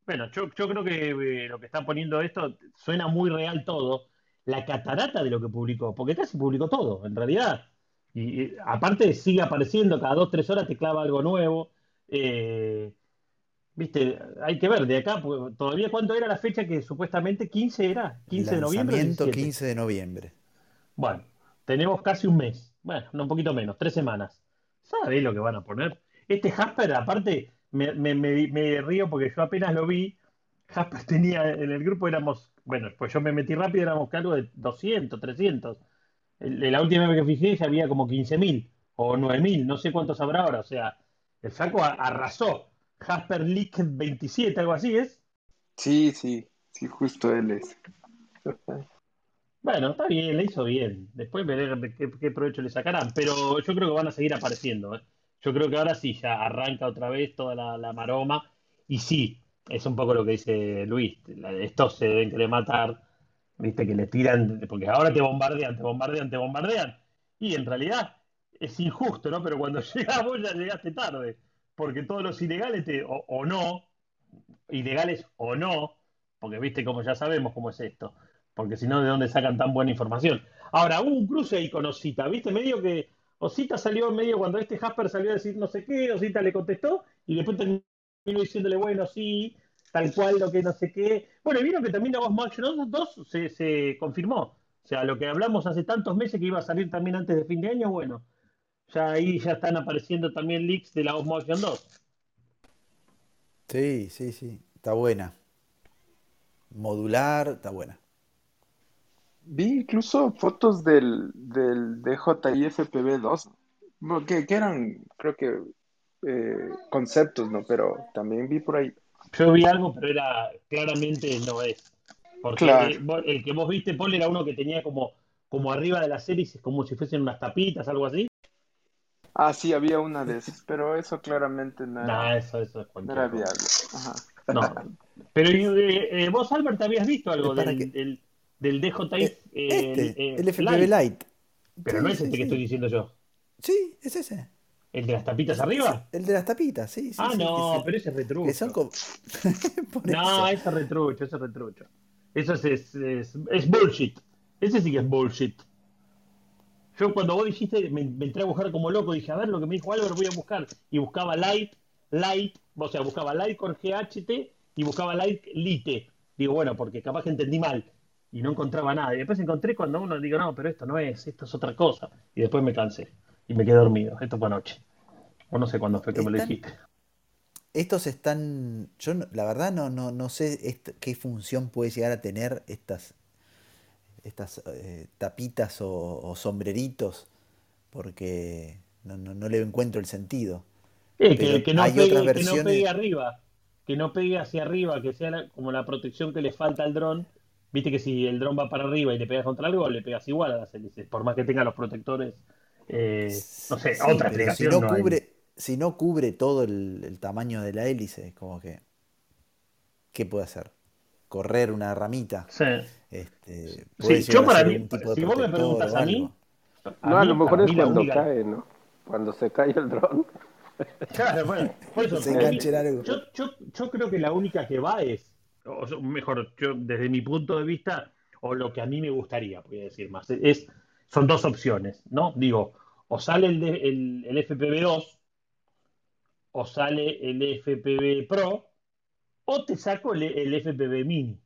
S2: bueno, yo, yo creo que eh, lo que están poniendo esto suena muy real todo, la catarata de lo que publicó, porque casi publicó todo, en realidad. Y, y aparte sigue apareciendo, cada dos, tres horas te clava algo nuevo. Eh, Viste, hay que ver, de acá, pues, todavía cuánto era la fecha que supuestamente 15 era, 15 de noviembre.
S1: Lanzamiento 15 de noviembre.
S2: Bueno, tenemos casi un mes, bueno, no un poquito menos, tres semanas. ¿Sabés lo que van a poner? Este Jasper, aparte, me, me, me, me río porque yo apenas lo vi. Jasper tenía, en el grupo éramos, bueno, pues yo me metí rápido, éramos algo de 200, 300. El, la última vez que fijé ya había como 15.000 o 9.000, no sé cuántos habrá ahora. O sea, el saco arrasó. Jasper Leak 27, algo así es.
S6: Sí, sí, sí, justo él es.
S2: Bueno, está bien, le hizo bien. Después veré qué, provecho le sacarán. Pero yo creo que van a seguir apareciendo. ¿eh? Yo creo que ahora sí, ya arranca otra vez toda la, maroma. Y sí, es un poco lo que dice Luis. Estos se deben querer matar. Viste que le tiran, porque ahora te bombardean, te bombardean, te bombardean. Y en realidad es injusto, ¿no? Pero cuando llegas vos ya llegaste tarde. Porque todos los ilegales, te, o no, ilegales o no, porque viste como ya sabemos cómo es esto porque si no, ¿de dónde sacan tan buena información? Ahora, hubo un cruce ahí con Osita, ¿viste? Medio que Osita salió en medio cuando este Jasper salió a decir no sé qué, Osita le contestó y después terminó diciéndole, bueno, sí, tal cual, lo que no sé qué. Bueno, y vieron que también la voz Motion 2 se, se confirmó. O sea, lo que hablamos hace tantos meses que iba a salir también antes de fin de año, bueno, ya ahí ya están apareciendo también leaks de la voz Motion 2.
S1: Sí, sí, sí, está buena. Modular, está buena.
S6: Vi incluso fotos del, del DJI FPV-2, ¿no? que, que eran, creo que, eh, conceptos, ¿no? Pero también vi por ahí.
S2: Yo vi algo, pero era claramente no es. Porque
S6: Claro.
S2: el, que vos viste, Paul, era uno que tenía como, como arriba de las hélices, como si fuesen unas tapitas, algo así.
S6: Ah, sí, había una de esas, pero eso claramente no
S2: Nah,
S6: era,
S2: eso, eso es
S6: no era viable. Ajá.
S2: No. Pero eh, eh, vos, Albert, habías visto algo del,
S1: que-
S2: del, del DJI
S1: Eh, Este,
S2: eh,
S1: el FPV
S2: Lite. Pero
S1: Sí,
S2: no es
S1: sí,
S2: este que estoy diciendo yo.
S1: Sí, es ese.
S2: ¿El de las tapitas arriba?
S1: el de las tapitas, sí, sí.
S2: Ah,
S1: sí,
S2: no, pero ese es retrucho.
S1: son como...
S2: No, ese es retrucho, ese es retrucho. Eso es, es, es, es bullshit. Ese sí que es bullshit. Yo cuando vos dijiste, me, me entré a buscar como loco, dije, a ver lo que me dijo Álvaro, voy a buscar. Y buscaba Light, Light, o sea, buscaba Light con GHT y buscaba Light Lite. Digo, bueno, porque capaz que entendí mal y no encontraba nada. Y después encontré cuando uno digo, no, pero esto no es, esto es otra cosa. Y después me cansé y me quedé dormido. Esto fue anoche. O no sé cuándo fue que me lo dijiste.
S1: Estos están, yo no- la verdad no, no, no sé est- qué función puede llegar a tener estas, estas eh, tapitas o, o sombreritos, porque no, no, no le encuentro el sentido.
S2: Eh, que, no
S1: hay
S2: pegue,
S1: otras
S2: que no
S1: versiones-
S2: pegue arriba, que no pegue hacia arriba, que sea la- como la protección que le falta al dron. Viste que si el dron va para arriba y le pegas contra algo, le pegas igual a las hélices, por más que tenga los protectores. eh, no sé,
S1: Sí,
S2: otra
S1: pero si
S2: explicación
S1: no
S2: hay.
S1: cubre, si no cubre todo el, el tamaño de la hélice, es como que, ¿qué puede hacer? Correr una ramita,
S2: Sí.
S1: este,
S2: Sí, yo para mí, si vos me preguntas a mí.
S3: No, a
S2: mí,
S3: lo mejor es cuando
S2: única-
S3: cae, ¿no? Cuando se cae el dron.
S2: Claro, bueno, por eso,
S1: Se
S2: mí, yo, yo, yo creo que la única que va es, o mejor, yo desde mi punto de vista, o lo que a mí me gustaría, voy a decir más, es, son dos opciones, ¿no? Digo, o sale el, el, el FPV2, o sale el FPV Pro, o te saco el, el FPV Mini,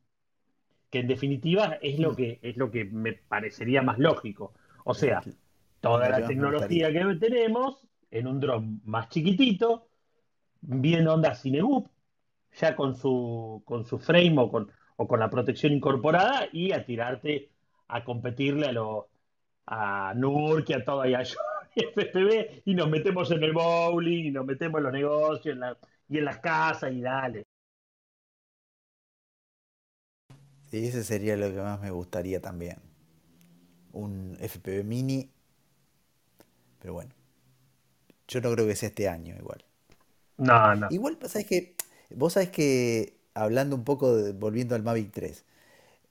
S2: que en definitiva es lo que, es lo que me parecería más lógico. O sea, toda la tecnología que tenemos en un dron más chiquitito, bien onda Cinegoop, ya con su, con su frame o con, o con la protección incorporada y a tirarte a competirle a los a Nurki, a todo y a Johnny FPV y nos metemos en el bowling y nos metemos en los negocios en la- y en las casas y dale.
S1: Sí, ese sería lo que más me gustaría también. Un FPV mini. Pero bueno. Yo no creo que sea este año igual.
S2: No, no.
S1: Igual, ¿sabes que Vos sabés que, hablando un poco, volviendo al Mavic 3,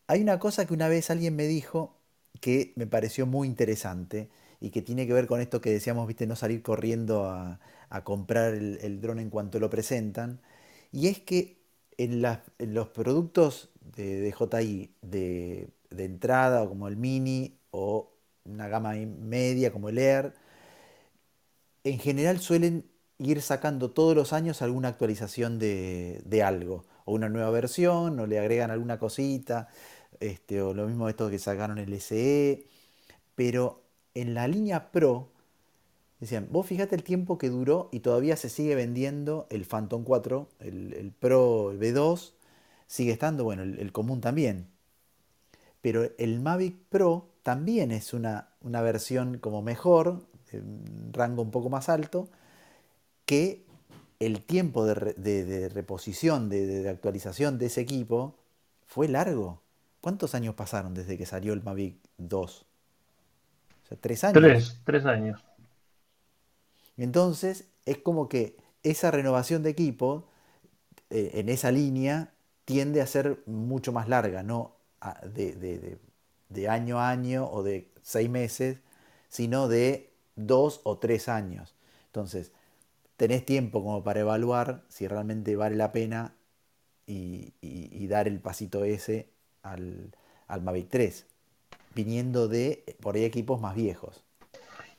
S1: hay una cosa que una vez alguien me dijo que me pareció muy interesante y que tiene que ver con esto que decíamos, viste, no salir corriendo a, comprar el, el dron en cuanto lo presentan. Y es que en, los productos de, de JI de, de entrada, como el Mini, o una gama media como el Air, en general suelen ir sacando todos los años alguna actualización de, de algo, o una nueva versión, o le agregan alguna cosita, este, o lo mismo esto que sacaron el SE, pero en la línea Pro, decían, vos fíjate el tiempo que duró y todavía se sigue vendiendo el Phantom 4, el, Pro, el B2, sigue estando, bueno, el, el común también, pero el Mavic Pro también es una, una versión como mejor, de rango un poco más alto, que el tiempo de, re- de- de reposición, de, actualización de ese equipo fue largo. ¿Cuántos años pasaron desde que salió el Mavic 2? O sea, tres años.
S2: Tres, tres años.
S1: Entonces, es como que esa renovación de equipo eh, en esa línea tiende a ser mucho más larga, no a- de, de- de- de año a año o de seis meses, sino de dos o tres años. Entonces, tenés tiempo como para evaluar si realmente vale la pena y, y- y dar el pasito ese al, al Mavic 3, viniendo de por ahí equipos más viejos.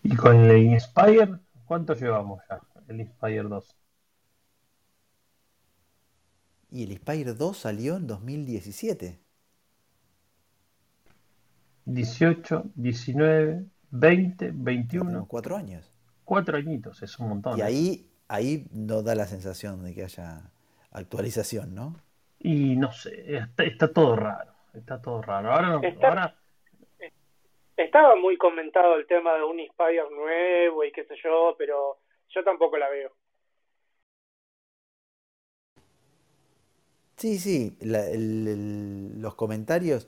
S2: ¿Y con el Inspire? ¿Cuánto llevamos ya? El Inspire 2.
S1: Y el Inspire 2 salió en 2017.
S2: 18, 19, 20,
S1: Ya
S2: 21.
S1: tenemos cuatro años.
S2: Cuatro añitos, es un montón,
S1: Y
S2: ¿eh?
S1: ahí, ahí no da la sensación de que haya actualización, ¿no?
S2: Y no sé, está, está todo raro. Está todo raro. Ahora, no-
S4: Está-
S2: ahora
S4: Estaba muy comentado el tema de un Inspire nuevo y qué sé yo, pero yo tampoco la veo.
S1: Sí, sí, la- el- el- los comentarios,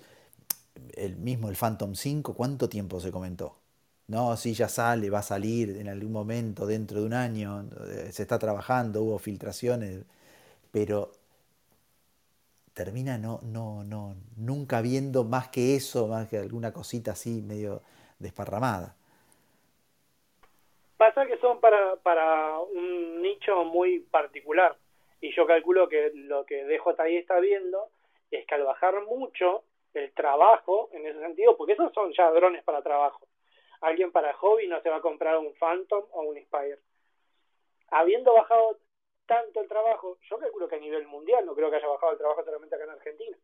S1: el mismo el Phantom 5, ¿cuánto tiempo se comentó? No, sí, ya sale, va a salir en algún momento, dentro de un año, eh, se está trabajando, hubo filtraciones, pero termina no, no, no, nunca viendo más que eso, más que alguna cosita así medio desparramada.
S4: Pasa que son para, para un nicho muy particular. Y yo calculo que lo que DJI está viendo es que al bajar mucho el trabajo en ese sentido, porque esos son ya drones para trabajo. Alguien para hobby no se va a comprar un Phantom o un Inspire. Habiendo bajado tanto el trabajo, yo calculo que a nivel mundial, no creo que haya bajado el trabajo solamente acá en Argentina.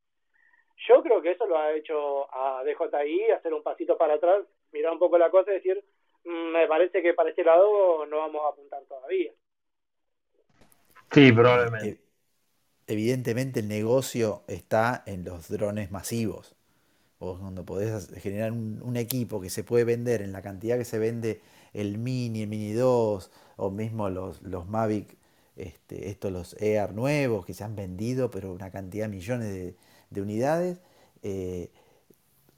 S4: Yo creo que eso lo ha hecho a DJI, hacer un pasito para atrás, mirar un poco la cosa y decir, "Mm, me parece que para este lado no vamos a apuntar todavía.
S2: sí, probablemente.
S1: Evidentemente el negocio está en los drones masivos. Vos cuando podés generar un, equipo que se puede vender en la cantidad que se vende el Mini, el Mini 2, o mismo los, los Mavic, este, estos los Air nuevos que se han vendido, pero una cantidad de millones de, de unidades, eh,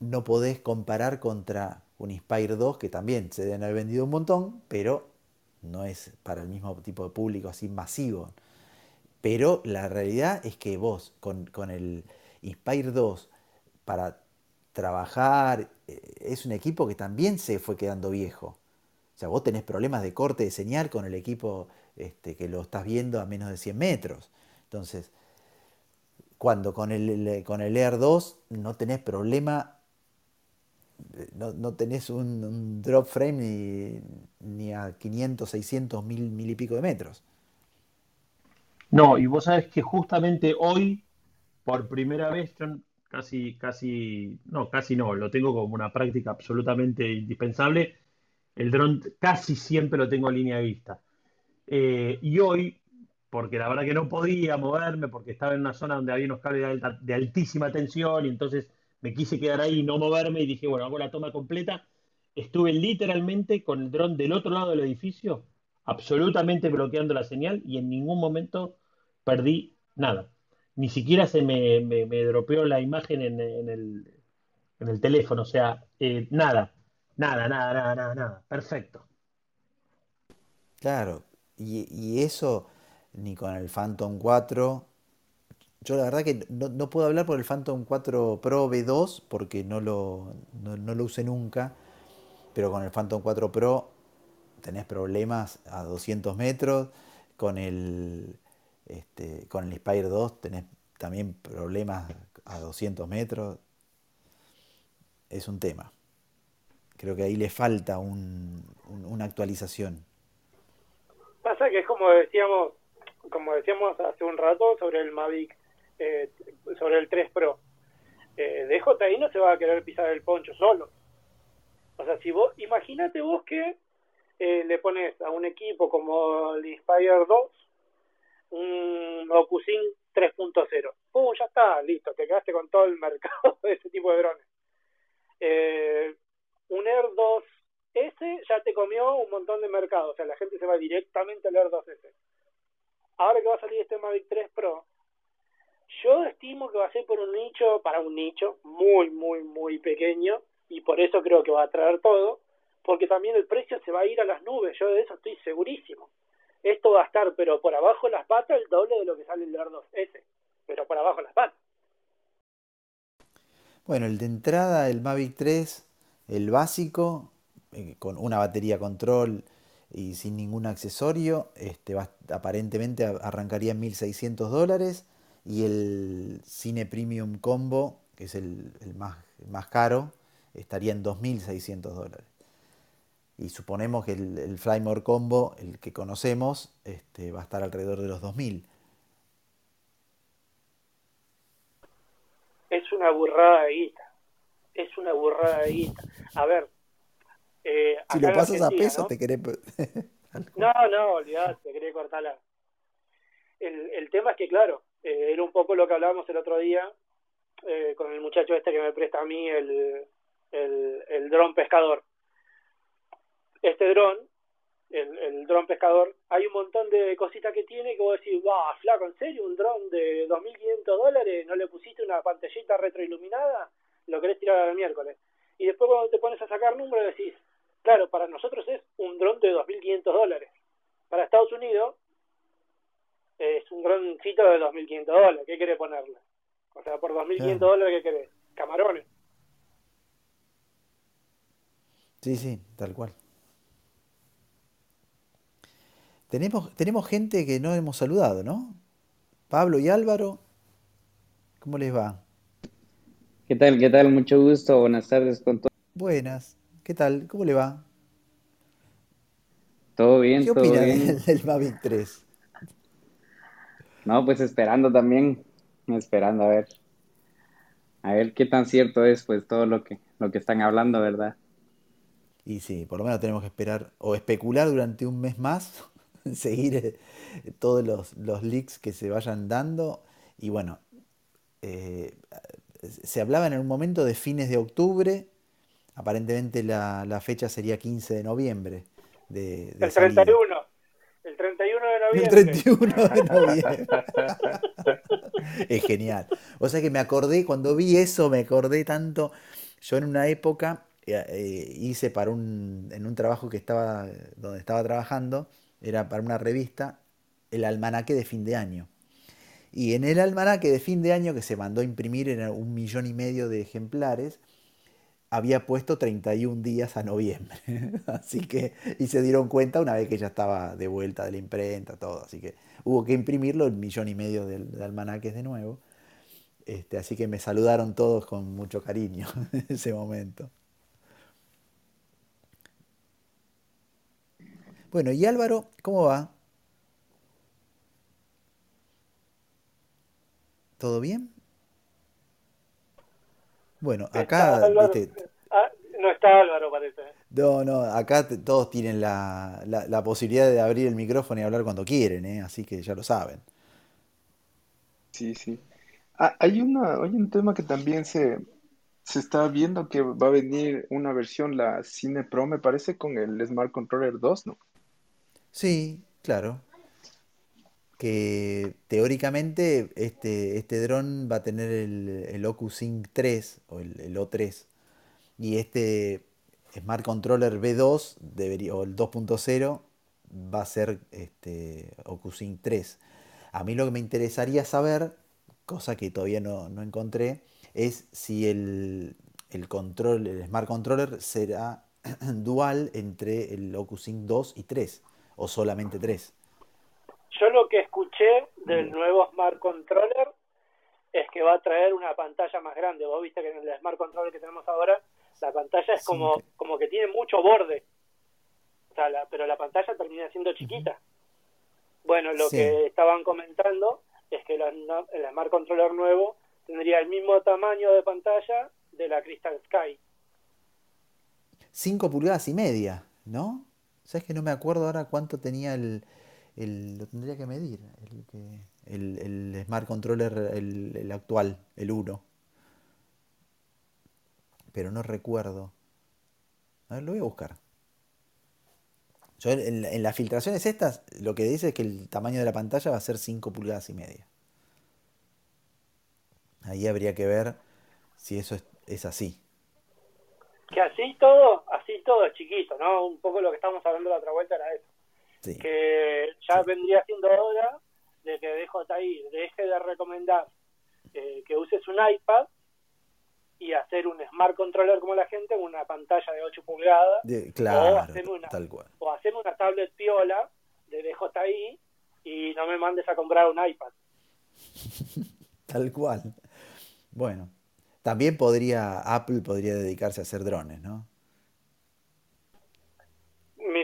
S1: no podés comparar contra un Inspire 2 que también se deben haber vendido un montón, pero no es para el mismo tipo de público así masivo. Pero la realidad es que vos con, con el Inspire 2 para trabajar eh, es un equipo que también se fue quedando viejo. O sea, vos tenés problemas de corte de señal con el equipo este, que lo estás viendo a menos de 100 metros. Entonces, cuando con el, con el Air 2 no tenés problema, eh, no, no tenés un, drop frame ni, ni a 500, 600, mil, y pico de metros.
S2: No, y vos sabés que justamente hoy, por primera vez, casi, casi, no, casi no, lo tengo como una práctica absolutamente indispensable. El dron casi siempre lo tengo en línea de vista. Eh, y hoy, porque la verdad que no podía moverme, porque estaba en una zona donde había unos cables de, de altísima tensión, y entonces me quise quedar ahí y no moverme, y dije, bueno, hago la toma completa. Estuve literalmente con el dron del otro lado del edificio, absolutamente bloqueando la señal, y en ningún momento perdí nada. Ni siquiera se me, me, me dropeó la imagen en, el, en el teléfono, o sea, eh, nada, nada, nada, nada, nada, nada. Perfecto.
S1: Claro, y, y eso ni con el Phantom 4. Yo la verdad que no, no puedo hablar por el Phantom 4 Pro V2 porque no lo, no, no lo usé nunca, pero con el Phantom 4 Pro tenés problemas a 200 metros, con el, este, con el Inspire 2 tenés también problemas a 200 metros, es un tema. Creo que ahí le falta un- un- una actualización.
S4: Pasa que es como decíamos, como decíamos hace un rato sobre el Mavic, eh, sobre el 3 Pro. Eh, DJI no se va a querer pisar el poncho solo. O sea, si vos, imagínate vos que eh, le pones a un equipo como el Inspire 2 un OcuSync 3.0. ¡Pum! Ya está, listo, te quedaste con todo el mercado de ese tipo de drones. Eh, un Air 2S ya te comió un montón de mercado, o sea, la gente se va directamente al Air 2S. Ahora que va a salir este Mavic 3 Pro, yo estimo que va a ser por un nicho, para un nicho muy, muy, muy pequeño, y por eso creo que va a traer todo, porque también el precio se va a ir a las nubes, yo de eso estoy segurísimo. Esto va a estar, pero por abajo las patas, el doble de lo que sale el Air 2S, pero por abajo las patas.
S1: Bueno, el de entrada, el Mavic 3, el básico, eh, con una batería control y sin ningún accesorio, este, aparentemente arrancaría en 1.600 dólares. Y el Cine Premium Combo, que es el, el más más caro, estaría en 2.600 dólares. Y suponemos que el, el Flymore Combo, el que conocemos, este, va a estar alrededor de los 2.000.
S4: Es una burrada de guita. Es una burrada de guita. A ver.
S1: Eh, si lo pasas a peso, te querés.
S4: no, no, olvidate, te quería cortarla. El, el tema es que, claro, eh, era un poco lo que hablábamos el otro día eh, con el muchacho este que me presta a mí el, el, el dron pescador. Este dron, el, el dron pescador, hay un montón de cositas que tiene que vos decís, wow, flaco, ¿en serio? ¿Un dron de 2.500 dólares? ¿No le pusiste una pantallita retroiluminada? Lo querés tirar al miércoles. Y después cuando te pones a sacar números decís, claro, para nosotros es un dron de 2.500 dólares. Para Estados Unidos es un droncito de 2.500 dólares. ¿Qué querés ponerle? O sea, por 2.500 dólares, ¿qué querés? Camarones.
S1: Sí, sí, tal cual. Tenemos, tenemos gente que no hemos saludado, ¿no? Pablo y Álvaro, ¿cómo les va?
S7: ¿Qué tal? ¿Qué tal? Mucho gusto. Buenas tardes con todos.
S1: Buenas. ¿Qué tal? ¿Cómo le va?
S7: Todo bien,
S1: ¿Qué
S7: todo
S1: opina
S7: bien.
S1: del, del Mavic 3?
S7: No, pues esperando también, esperando a ver, a ver qué tan cierto es, pues todo lo que, lo que están hablando, ¿verdad?
S1: Y sí, por lo menos tenemos que esperar o especular durante un mes más, seguir eh, todos los, los leaks que se vayan dando. Y bueno, eh, se hablaba en un momento de fines de octubre, aparentemente la, la fecha sería 15 de noviembre. De, de
S4: El
S1: salida.
S4: 31. El 31 de
S1: El
S4: noviembre.
S1: 31 de noviembre. es genial. O sea que me acordé, cuando vi eso, me acordé tanto. Yo en una época eh, hice para un, en un trabajo que estaba, donde estaba trabajando, era para una revista, el almanaque de fin de año. Y en el almanaque de fin de año que se mandó a imprimir en un millón y medio de ejemplares, había puesto 31 días a noviembre. Así que, y se dieron cuenta una vez que ya estaba de vuelta de la imprenta, todo. Así que hubo que imprimirlo el millón y medio del, del almanaque de nuevo. Este, así que me saludaron todos con mucho cariño en ese momento. Bueno, y Álvaro, ¿cómo va? ¿Todo bien? Bueno,
S4: Está
S1: acá,
S4: Álvaro.
S1: viste,
S4: Ah, no está Álvaro, parece.
S1: no, no, acá todos tienen la, la- la posibilidad de abrir el micrófono y hablar cuando quieren, ¿eh? Así que ya lo saben.
S6: Sí, sí. Ah, hay una, hay un tema que también se, se está viendo que va a venir una versión, la Cine Pro, me parece, con el Smart Controller 2, ¿no?
S1: Sí, claro. Que teóricamente este, este dron va a tener el, el OcuSync 3 o el, el O3 y este Smart Controller V2 debería, o el 2.0 va a ser este OcuSync 3. A mí lo que me interesaría saber, cosa que todavía no, no encontré, es si el, el control, el Smart Controller será dual entre el OcuSync 2 y 3 o solamente 3.
S4: Yo lo que escuché del nuevo Smart Controller es que va a traer una pantalla más grande. Vos viste que en el Smart Controller que tenemos ahora, la pantalla es como,
S1: que-
S4: como que tiene mucho borde. O sea, la- pero la pantalla termina siendo chiquita. Bueno, lo
S1: Sí.
S4: que estaban comentando es que la- el Smart Controller nuevo tendría el mismo tamaño de pantalla de la Crystal Sky.
S1: 5 pulgadas y media, ¿no? ¿Sabes que no me acuerdo ahora cuánto tenía el, el- lo tendría que medir, el, el, Smart Controller, el, el actual, el 1. Pero no recuerdo. A ver, lo voy a buscar. Yo en, en las filtraciones estas, lo que dice es que el tamaño de la pantalla va a ser 5 pulgadas y media. Ahí habría que ver si eso es, es así.
S4: Que así todo, todo es chiquito, ¿no? Un poco lo que estábamos hablando la otra vuelta era eso.
S1: Sí.
S4: que ya
S1: Sí.
S4: vendría siendo hora de que DJI deje de recomendar eh, que uses un iPad y hacer un Smart Controller como la gente, una pantalla de 8 pulgadas,
S1: De-
S4: o
S1: claro,
S4: hacerme una,
S1: tal cual.
S4: o hacerme una tablet piola de DJI y no me mandes a comprar un iPad.
S1: Tal cual. Bueno, También podría, Apple podría dedicarse a hacer drones, ¿no?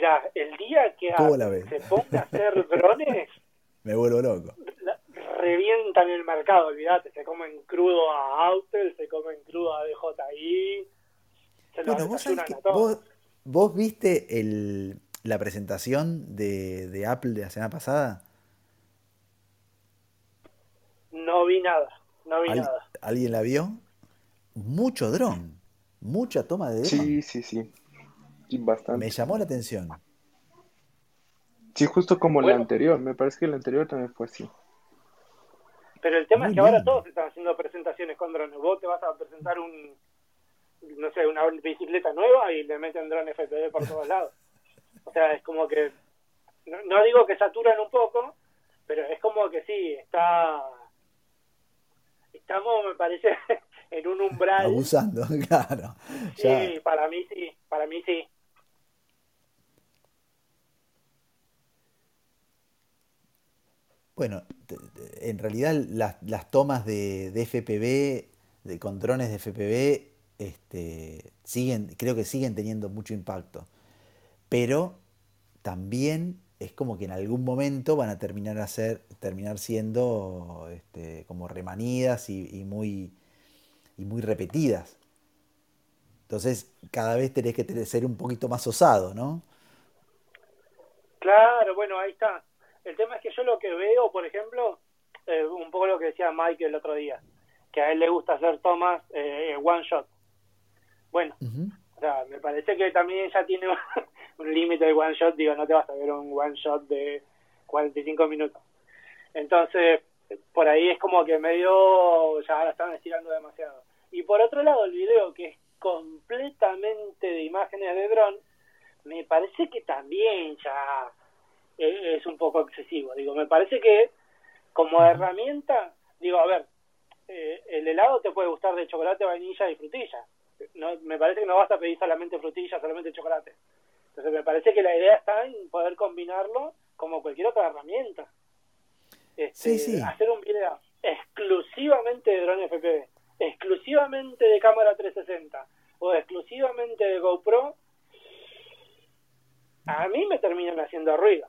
S4: Mira, el día que se ponga a hacer drones,
S1: Me vuelvo loco.
S4: la- revientan el mercado, olvídate, se comen crudo a Autel, se comen crudo a DJI, se los
S1: Bueno, vos, que
S4: a todos.
S1: vos, vos viste el, la presentación de, de Apple de la semana pasada.
S4: No vi nada, no vi
S1: ¿Al-
S4: nada.
S1: ¿Alguien la vio? Mucho dron, mucha toma de dron.
S6: Sí, sí, sí. Bastante.
S1: Me llamó la atención.
S6: Sí, justo como la anterior. Me parece que la anterior también fue así.
S4: Pero el tema
S1: Muy
S4: es que ahora todos están haciendo presentaciones con drones. Vos te vas a presentar un, no sé, una bicicleta nueva y le meten drones FPV por todos lados. O sea, es como que, no, no digo que saturan un poco, pero es como que sí, está, estamos, me parece, en un umbral.
S1: Abusando, claro. Ya-
S4: Sí, para mí sí, para mí sí.
S1: Bueno, en realidad las, tomas de, de FPV, de, con drones de FPV, este, siguen, creo que siguen teniendo mucho impacto. Pero también es como que en algún momento van a terminar, a ser, terminar siendo este, como remanidas y, muy, y muy repetidas. Entonces, cada vez tenés que ser un poquito más osado, ¿no?
S4: Claro, bueno, ahí está. El tema es que yo lo que veo, por ejemplo, eh, un poco lo que decía Mike el otro día, que a él le gusta hacer tomas eh, one shot. Bueno, o sea, me parece que también ya tiene un, un límite de one shot, digo, no te vas a ver un one shot de 45 minutos. Entonces, por ahí es como que medio ya la están estirando demasiado. Y por otro lado, el video que es completamente de imágenes de dron, me parece que también ya e- es un poco excesivo. Digo, me parece que como herramienta, digo, a ver, eh, el helado te puede gustar de chocolate, vainilla y frutilla. No, me parece que no basta pedir solamente frutilla, solamente chocolate. Entonces me parece que la idea está en poder combinarlo como cualquier otra herramienta. Este,
S1: Sí, sí.
S4: Hacer un video exclusivamente de drone FPV, exclusivamente de cámara 360 o exclusivamente de GoPro, a mí me terminan haciendo ruido.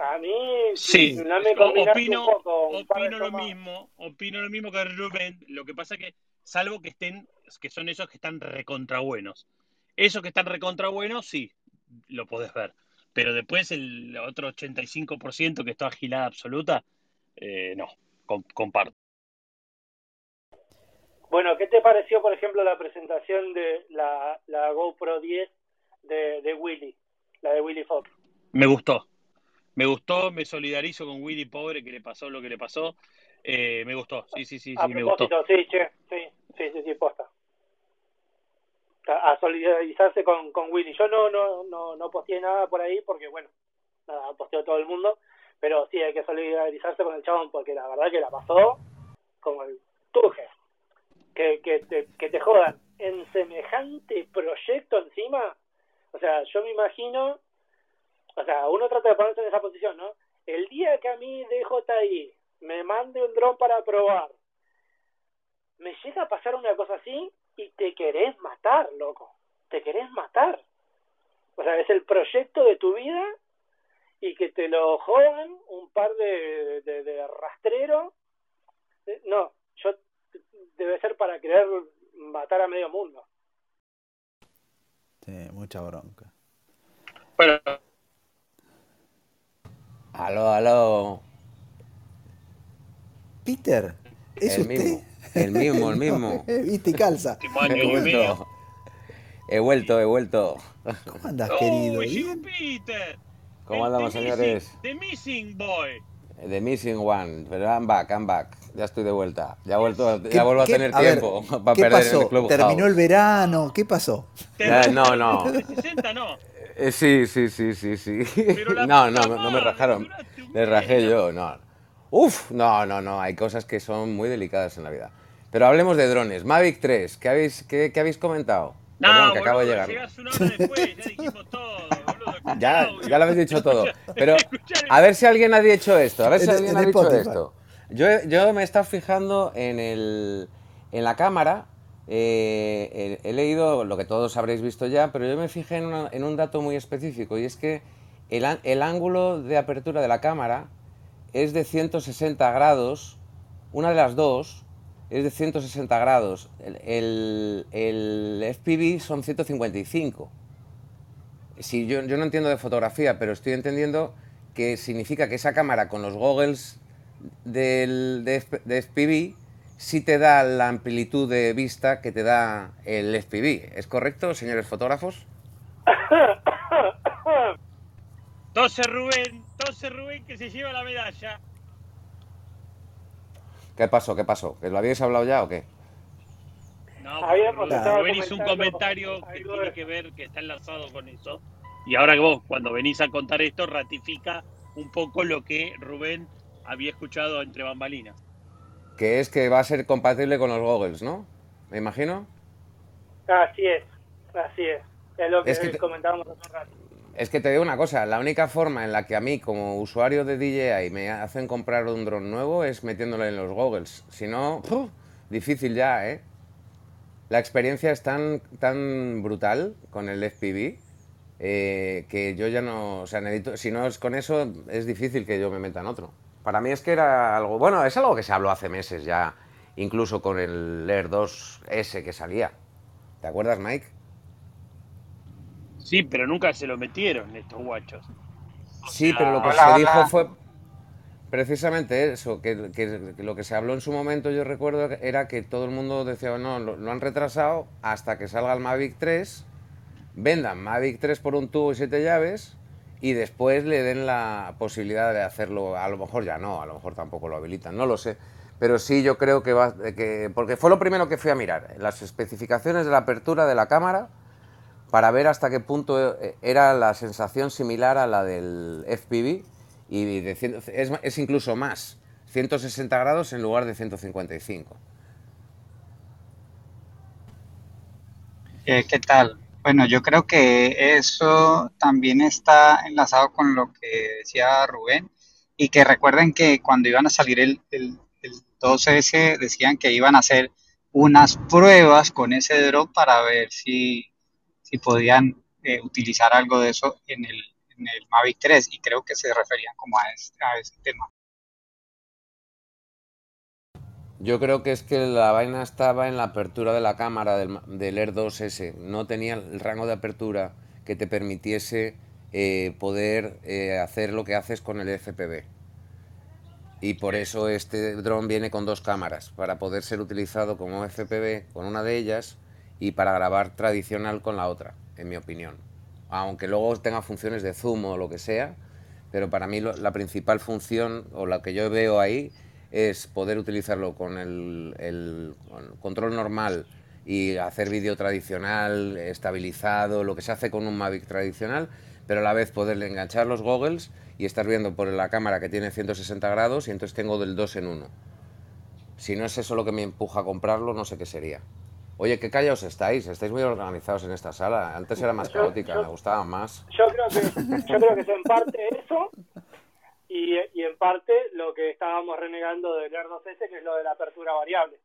S4: A mí,
S2: Sí,
S4: no me
S2: opino,
S4: un poco, un par de
S2: opino lo
S4: tomas-
S2: mismo, opino lo mismo que Rubén, lo que pasa que, salvo que estén, que son esos que están recontra buenos. Esos que están recontra buenos, sí, lo podés ver. Pero después el otro 85% que está agilada absoluta, eh, no, com- comparto.
S4: Bueno, ¿qué te pareció, por ejemplo, la presentación de la, la GoPro 10 de, de Willy, la de Willy Fox?
S2: Me gustó. Me gustó, me solidarizo con Willy pobre que le pasó lo que le pasó. Eh, me gustó, sí, sí, sí, sí, me gustó.
S4: sí, che, sí, sí, sí, sí, posta. A, a solidarizarse con, con Willy. Yo no, no, no, no posteé nada por ahí porque, bueno, nada, posteó todo el mundo, pero sí hay que solidarizarse con el chabón porque la verdad que la pasó como el tuje. Que, que, te, que te jodan en semejante proyecto encima. O sea, yo me imagino, o sea, uno trata de ponerse en esa posición, ¿no? El día que a mí DJI me mande un dron para probar, me llega a pasar una cosa así y te querés matar, loco. Te querés matar. O sea, es el proyecto de tu vida y que te lo jodan un par de, de, de rastreros. Eh, No, yo debe ser para querer matar a medio mundo.
S1: Sí, mucha bronca.
S2: Bueno,
S8: Aló, aló.
S1: Peter, ¿es
S8: el
S1: usted?
S8: mismo. El mismo, el mismo.
S1: Viste y calza.
S8: He vuelto. He vuelto, he vuelto.
S1: ¿Cómo andas, querido?
S2: Oh, llegó
S1: ¿Bien?
S2: Peter.
S8: ¿Cómo
S2: El-
S8: andamos,
S2: the
S8: señores?
S2: Missing, the Missing Boy.
S8: The missing one. Pero I'm back, I'm back. Ya estoy de vuelta. Ya, vuelto,
S1: ¿Qué-
S8: ya vuelvo a tener
S1: a ver,
S8: tiempo para
S1: ¿Qué
S8: perder
S1: pasó?
S8: el club.
S1: ¿Terminó el verano? ¿Qué pasó?
S8: Eh, no, no.
S2: De 60 no.
S8: Eh, sí, sí, sí, sí, sí. No, no, no me rajaron. Le rajé
S2: ¿no?
S8: yo, no. Uf, no, no, no. Hay cosas que son muy delicadas en la vida. Pero hablemos de drones. Mavic 3, ¿qué habéis, qué, qué habéis comentado?
S2: No,
S8: Perdón, que acabo de
S2: boludo,
S8: llegar.
S2: llegás una hora después, ya dijimos todo, boludo.
S8: Ya, ya lo habéis dicho todo. Pero a ver si alguien ha dicho esto. A ver si
S1: En-
S8: alguien
S1: en
S8: ha dicho esto. Yo, yo me he estado fijando en, el, en la cámara eh, he, leído lo que todos habréis visto ya, pero yo me fijé en, una- en un dato muy específico y es que el, el ángulo de apertura de la cámara es de 160 grados, una de las dos es de 160 grados, el, FPV son 155. Si yo, no entiendo de fotografía, pero estoy entendiendo que significa que esa cámara con los goggles del, de FPV sí te da la amplitud de vista que te da el FPV. ¿Es correcto, señores fotógrafos?
S2: Tose Rubén, tose Rubén que se lleva la medalla.
S8: ¿Qué pasó? ¿Qué pasó? ¿Que lo habíais hablado ya o qué?
S2: No, Rubén hizo un comentario que tiene que ver, que está enlazado con eso. Y ahora que vos, cuando venís a contar esto, ratifica un poco lo que Rubén había escuchado entre bambalinas.
S8: Que es que va a ser compatible con los goggles, ¿no? ¿Me imagino?
S4: Así es, así es. Es lo que,
S8: Es que te-
S4: comentábamos hace un rato.
S8: Es que te digo una cosa, la única forma en la que a mí como usuario de DJI me hacen comprar un dron nuevo es metiéndolo en los goggles. Si no, ¡puf! difícil ya, ¿eh? La experiencia es tan, tan brutal con el FPV eh, que yo ya no, o sea, necesito, si no es con eso, es difícil que yo me meta en otro. Para mí es que era algo, bueno, es algo que se habló hace meses ya, incluso con el Air 2S que salía. ¿Te acuerdas, Mike?
S2: Sí, pero nunca se lo metieron estos guachos.
S8: Sí, pero lo que
S7: Hola,
S8: se dijo fue precisamente eso, que, que- que lo que se habló en su momento, yo recuerdo, que era que todo el mundo decía, no, lo, lo han retrasado hasta que salga el Mavic 3, vendan Mavic 3 por un tubo y siete llaves y después le den la posibilidad de hacerlo, a lo mejor ya no, a lo mejor tampoco lo habilitan, no lo sé. Pero sí, yo creo que va, que, porque fue lo primero que fui a mirar, las especificaciones de la apertura de la cámara, para ver hasta qué punto eh, era la sensación similar a la del FPV y de es, es incluso más, 160 grados en lugar de 155.
S9: Eh, ¿qué tal? Bueno, yo creo que eso también está enlazado con lo que decía Rubén y que recuerden que cuando iban a salir el, el, el 12S decían que iban a hacer unas pruebas con ese drone para ver si, si podían eh, utilizar algo de eso en el, en el Mavic 3 y creo que se referían como a, este- a ese tema.
S8: Yo creo que es que la vaina estaba en la apertura de la cámara del, del Air 2S. No tenía el rango de apertura que te permitiese eh, poder eh, hacer lo que haces con el FPV. Y por eso este dron viene con dos cámaras, para poder ser utilizado como FPV con una de ellas y para grabar tradicional con la otra, en mi opinión. Aunque luego tenga funciones de zoom o lo que sea, pero para mí lo- la principal función o la que yo veo ahí es poder utilizarlo con el, el- con el control normal y hacer vídeo tradicional, estabilizado, lo que se hace con un Mavic tradicional, pero a la vez poderle enganchar los goggles y estar viendo por la cámara que tiene 160 grados y entonces tengo del 2 en 1. Si no es eso lo que me empuja a comprarlo, no sé qué sería. Oye, qué callaos estáis, estáis muy organizados en esta sala. Antes era más
S4: Yo-
S8: caótica,
S4: yo-
S8: me gustaba más.
S4: Yo creo que, yo creo que es en parte eso y, y en parte lo que estábamos renegando del Air 2S, que es lo de la apertura variable.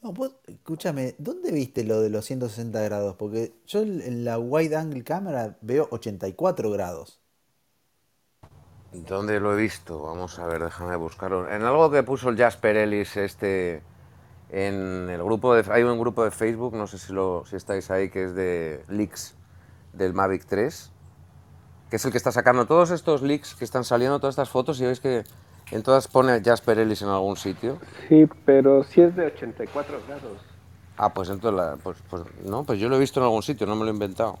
S1: No, vos, escúchame, ¿dónde viste lo de los 160 grados? Porque yo en en la wide angle cámara veo 84 grados.
S8: ¿Dónde lo he visto? Vamos a ver, déjame buscarlo. En algo que puso el Jasper Ellis este en el grupo de hay un grupo de Facebook, no sé si lo si estáis ahí que es de leaks del Mavic 3, que es el que está sacando todos estos leaks que están saliendo todas estas fotos y veis que en todas pone Jasper Ellis en algún sitio.
S3: Sí, pero sí es de 84 grados.
S8: Ah, pues entonces la- pues, pues no, pues yo lo he visto en algún sitio, no me lo he inventado.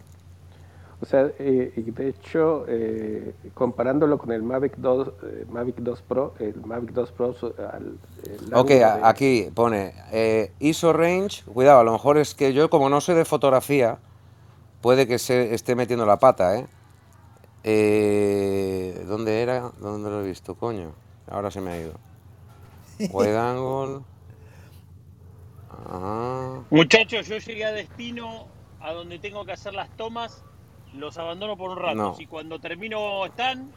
S3: O sea, eh, de hecho, eh, comparándolo con el Mavic 2, eh, Mavic 2 Pro, el Mavic 2 Pro al,
S8: Ok,
S3: de-
S8: aquí pone eh, ISO range. Cuidado, a lo mejor es que yo, como no sé de fotografía, puede que se esté metiendo la pata, ¿eh? Eh, ¿Dónde era? ¿Dónde lo he visto, coño? Ahora se me ha ido. Wide angle. Ah,
S2: Muchachos, yo llegué a destino a donde tengo que hacer las tomas, los abandono por un rato.
S8: No.
S2: Si cuando termino están,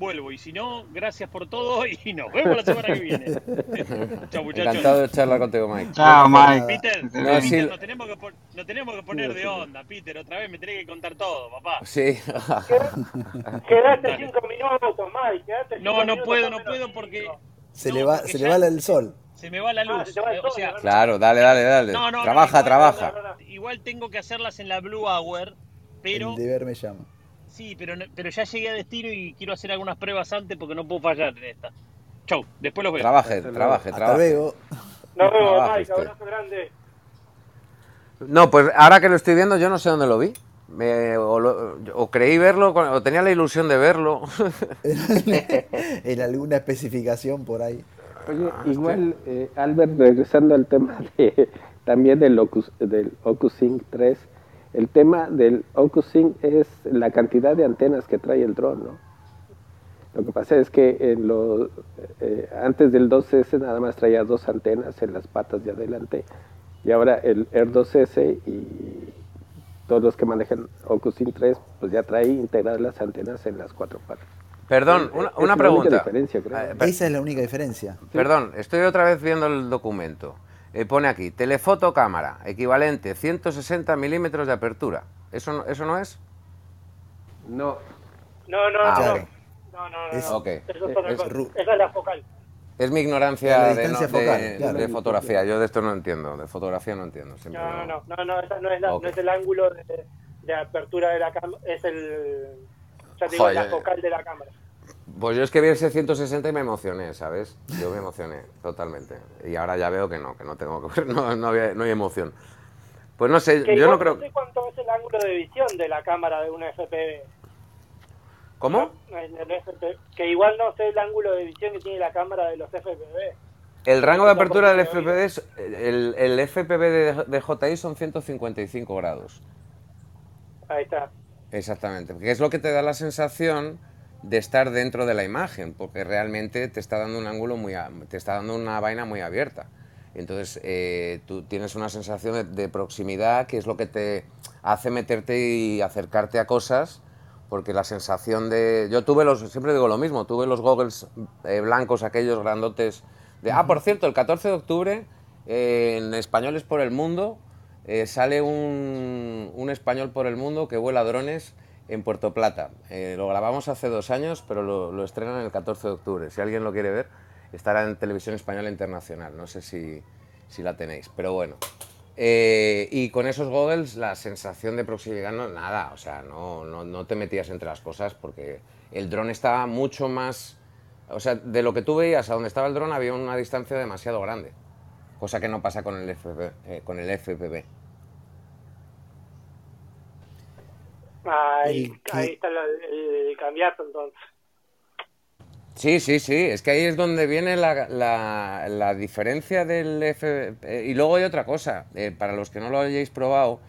S2: vuelvo. Y si no, gracias por todo y nos vemos la semana que viene. Chao, muchachos.
S8: Encantado de charlar contigo, Mike.
S9: Chao, Mike.
S2: Peter,
S8: No,
S2: Peter,
S8: sí.
S2: nos, tenemos que nos tenemos que poner de onda, Peter. Otra vez me tenés que contar todo, papá.
S8: Sí.
S4: Quedate cinco minutos, Mike, quedate
S2: No,
S4: cinco
S2: no
S4: minutos,
S2: puedo,
S4: no
S2: puedo porque.
S1: Se
S2: No,
S1: le va, se le va el sol.
S2: se me va la
S4: Ah,
S2: luz.
S4: se te va el
S2: Eh,
S4: sol,
S2: o sea,
S4: ¿verdad?
S8: Claro, dale, dale, dale.
S2: no, no, no,
S8: trabaja,
S2: igual-
S8: trabaja.
S2: Igual tengo que hacerlas en la Blue Hour, pero
S1: El deber me llama.
S2: Sí, pero, no- pero ya llegué a destino y quiero hacer algunas pruebas antes porque no puedo fallar en esta. Chau, después los veo.
S8: Trabaje,
S3: Hasta luego.
S8: trabaje,
S1: Hasta
S8: trabaje.
S1: luego.
S4: Nos vemos,
S8: Trabaja
S4: Mike, abrazo grande.
S8: No, pues ahora que lo estoy viendo, yo no sé dónde lo vi. Me- o, lo- o creí verlo, o tenía la ilusión de verlo.
S1: en alguna especificación por ahí.
S3: Oye, igual, eh, Albert, regresando al tema de, también del Ocus, del OcuSync 3, el tema del OcuSync es la cantidad de antenas que trae el dron, ¿no? Lo que pasa es que en lo, eh, antes del 2S nada más traía dos antenas en las patas de adelante y ahora el Air 2S y todos los que manejan OcuSync 3 pues ya trae integradas las antenas en las cuatro patas.
S8: Perdón,
S3: Es-
S8: una,
S3: es
S8: una
S3: la única
S8: pregunta.
S3: diferencia, creo.
S8: Eh,
S1: Esa es la única diferencia.
S8: Perdón, estoy otra vez viendo el documento. Eh, pone aquí, telefoto cámara, equivalente 160 milímetros de apertura. ¿Eso no, ¿Eso no es?
S3: No,
S4: No, no,
S8: Ah,
S4: no. No, no, no.
S1: Es-
S4: no.
S8: Ok.
S4: Eso es otra
S1: Es
S4: cosa.
S1: ru-
S4: Esa es la focal.
S8: Es mi
S1: La
S8: ignorancia de, no- de-
S1: focal, claro.
S8: de fotografía. Yo de esto no entiendo, de fotografía no entiendo. siempre
S4: No, no, no, no, no, esa no es, la- no es el ángulo de, de apertura de la cámara, es el, ya digo,
S8: Joder,
S4: la focal de la cámara.
S8: Pues yo es que vi ese 160 y me emocioné, ¿sabes? Yo me emocioné totalmente. Y ahora ya veo que no, que no tengo que ver, no, no, había- no hay emoción. Pues no sé,
S4: Que
S8: yo no creo...
S4: sé cuánto es el ángulo de visión de la cámara de una FPV.
S8: ¿Cómo?
S4: Que igual no sé el ángulo de visión que tiene la cámara de los FPV.
S8: El rango de apertura del FPV es... El, el FPV de, de JI son 155 grados.
S4: Ahí está.
S8: Exactamente, que es lo que te da la sensación de estar dentro de la imagen, porque realmente te está dando un ángulo muy, a- te está dando una vaina muy abierta. Entonces eh, tú tienes una sensación de, de proximidad que es lo que te hace meterte y acercarte a cosas, porque la sensación de, yo tuve los, siempre digo lo mismo, tuve los goggles eh, blancos aquellos grandotes de, ah, por cierto, el 14 de octubre eh, en Españoles por el Mundo sale un, un español por el mundo que vuela drones en Puerto Plata. Eh, lo grabamos hace dos años, pero lo, lo estrenan el 14 de octubre. Si alguien lo quiere ver, estará en Televisión Española Internacional. No sé si, si la tenéis, pero bueno. Eh, y con esos goggles la sensación de proximidad no nada, o sea, no, no, no te metías entre las cosas porque el dron estaba mucho más, o sea, de lo que tú veías a donde estaba el dron había una distancia demasiado grande, cosa que no pasa con el FPV. eh, con el FPV.
S4: Ahí,
S1: El
S4: ahí está la- el cambiazo entonces.
S8: Sí, sí, sí, es que ahí es donde viene la, la- la diferencia del F... eh, y luego hay otra cosa, eh, para los que no lo hayáis probado,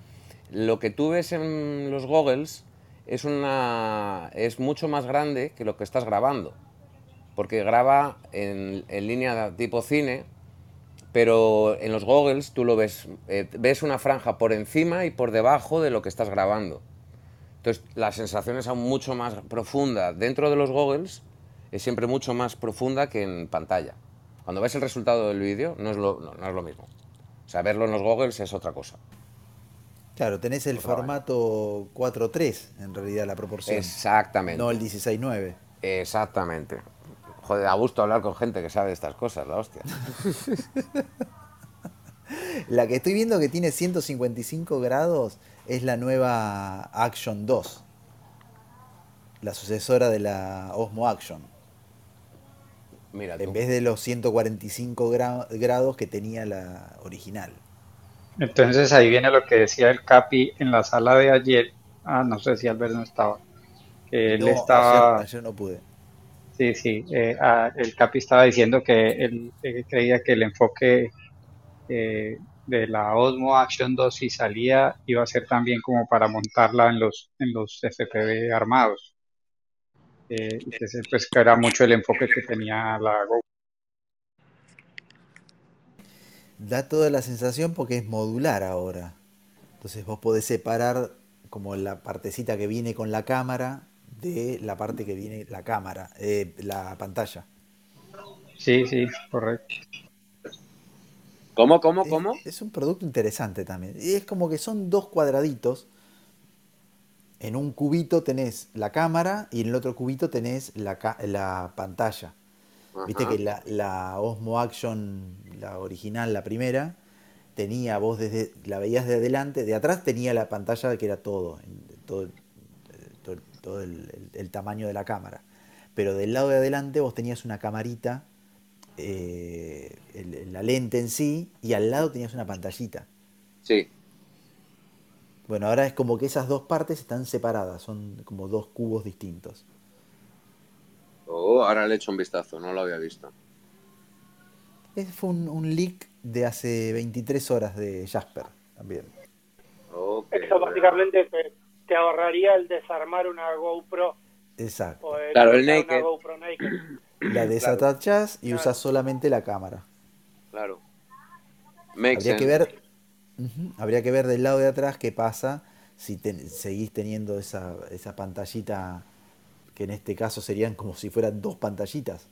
S8: lo que tú ves en los goggles es, una, es mucho más grande que lo que estás grabando, porque graba en, en línea tipo cine, pero en los goggles tú lo ves, eh, ves una franja por encima y por debajo de lo que estás grabando. Entonces, la sensación es aún mucho más profunda dentro de los goggles, es siempre mucho más profunda que en pantalla. Cuando ves el resultado del vídeo, no, es lo- no, no es lo mismo. O sea, verlo en los goggles es otra cosa.
S1: Claro, tenés el formato 4.3 en realidad la proporción.
S8: Exactamente.
S1: No el 16.9.
S8: Exactamente. Joder, a gusto hablar con gente que sabe estas cosas, la hostia.
S1: La que estoy viendo que tiene 155 grados es la nueva Action 2. La sucesora de la Osmo Action.
S8: Mira.
S1: En vez de los 145 gra- grados que tenía la original.
S9: Entonces ahí viene lo que decía el Capi en la sala de ayer. Ah, no sé si Albert no estaba. Que él
S1: No,
S9: estaba.
S1: ayer, ayer no pude.
S9: Sí, sí. eh, ah, el Capi estaba diciendo que él, eh, creía que el enfoque eh, de la Osmo Action 2 si salía iba a ser también como para montarla en los en los FPV armados. Eh, ese, pues que era mucho el enfoque que tenía la GoPro.
S1: Da toda la sensación porque es modular ahora. Entonces vos podés separar como la partecita que viene con la cámara de la parte que viene la cámara, eh, la pantalla.
S7: Sí, sí, correcto.
S8: ¿Cómo, cómo, cómo?
S1: Es, un producto interesante también. Y es como que son dos cuadraditos. En un cubito tenés la cámara y en el otro cubito tenés la, la pantalla. Viste que la, la Osmo Action, la original, la primera, tenía vos desde, la veías de adelante, de atrás tenía la pantalla que era todo, en- todo, todo, el- todo el, el- el tamaño de la cámara. Pero del lado de adelante vos tenías una camarita, eh, el- la lente en sí, y al lado tenías una pantallita.
S8: Sí.
S1: Bueno, ahora es como que esas dos partes están separadas, son como dos cubos distintos.
S8: Oh, ahora le echo un vistazo, no lo había visto.
S1: Ese fue un, un leak de hace 23 horas de Jasper también.
S4: Eso básicamente te, te ahorraría el desarmar una GoPro
S1: Exacto.
S4: o el
S8: Claro, el naked.
S4: una GoPro naked.
S1: La desatachás y
S4: Claro.
S1: usas solamente la cámara.
S8: Claro. Makes
S1: Habría que ver, habría que ver del lado de atrás qué pasa si te- seguís teniendo esa, esa pantallita, que en este caso serían como si fueran dos pantallitas.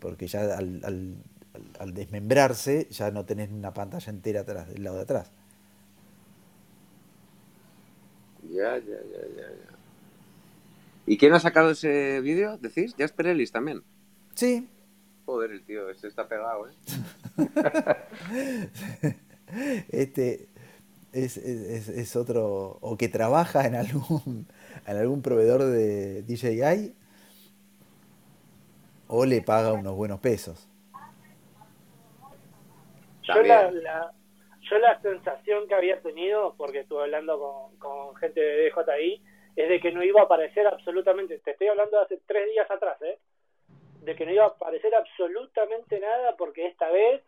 S1: Porque ya al, al- al- al desmembrarse ya no tenés una pantalla entera atrás, del lado de atrás.
S8: Ya, ya, ya, ya, ya. ¿Y quién ha sacado ese vídeo? ¿Decís? Jasper Ellis también.
S1: Sí,
S8: Joder, el tío, este está pegado, ¿eh?
S1: este es, es- es otro, o que trabaja en algún, en algún proveedor de DJI, o le paga unos buenos pesos.
S4: Yo la- yo la sensación que había tenido, porque estuve hablando con, con gente de DJI, es de que no iba a aparecer absolutamente, te estoy hablando de hace tres días atrás, ¿eh? de que no iba a aparecer absolutamente nada porque esta vez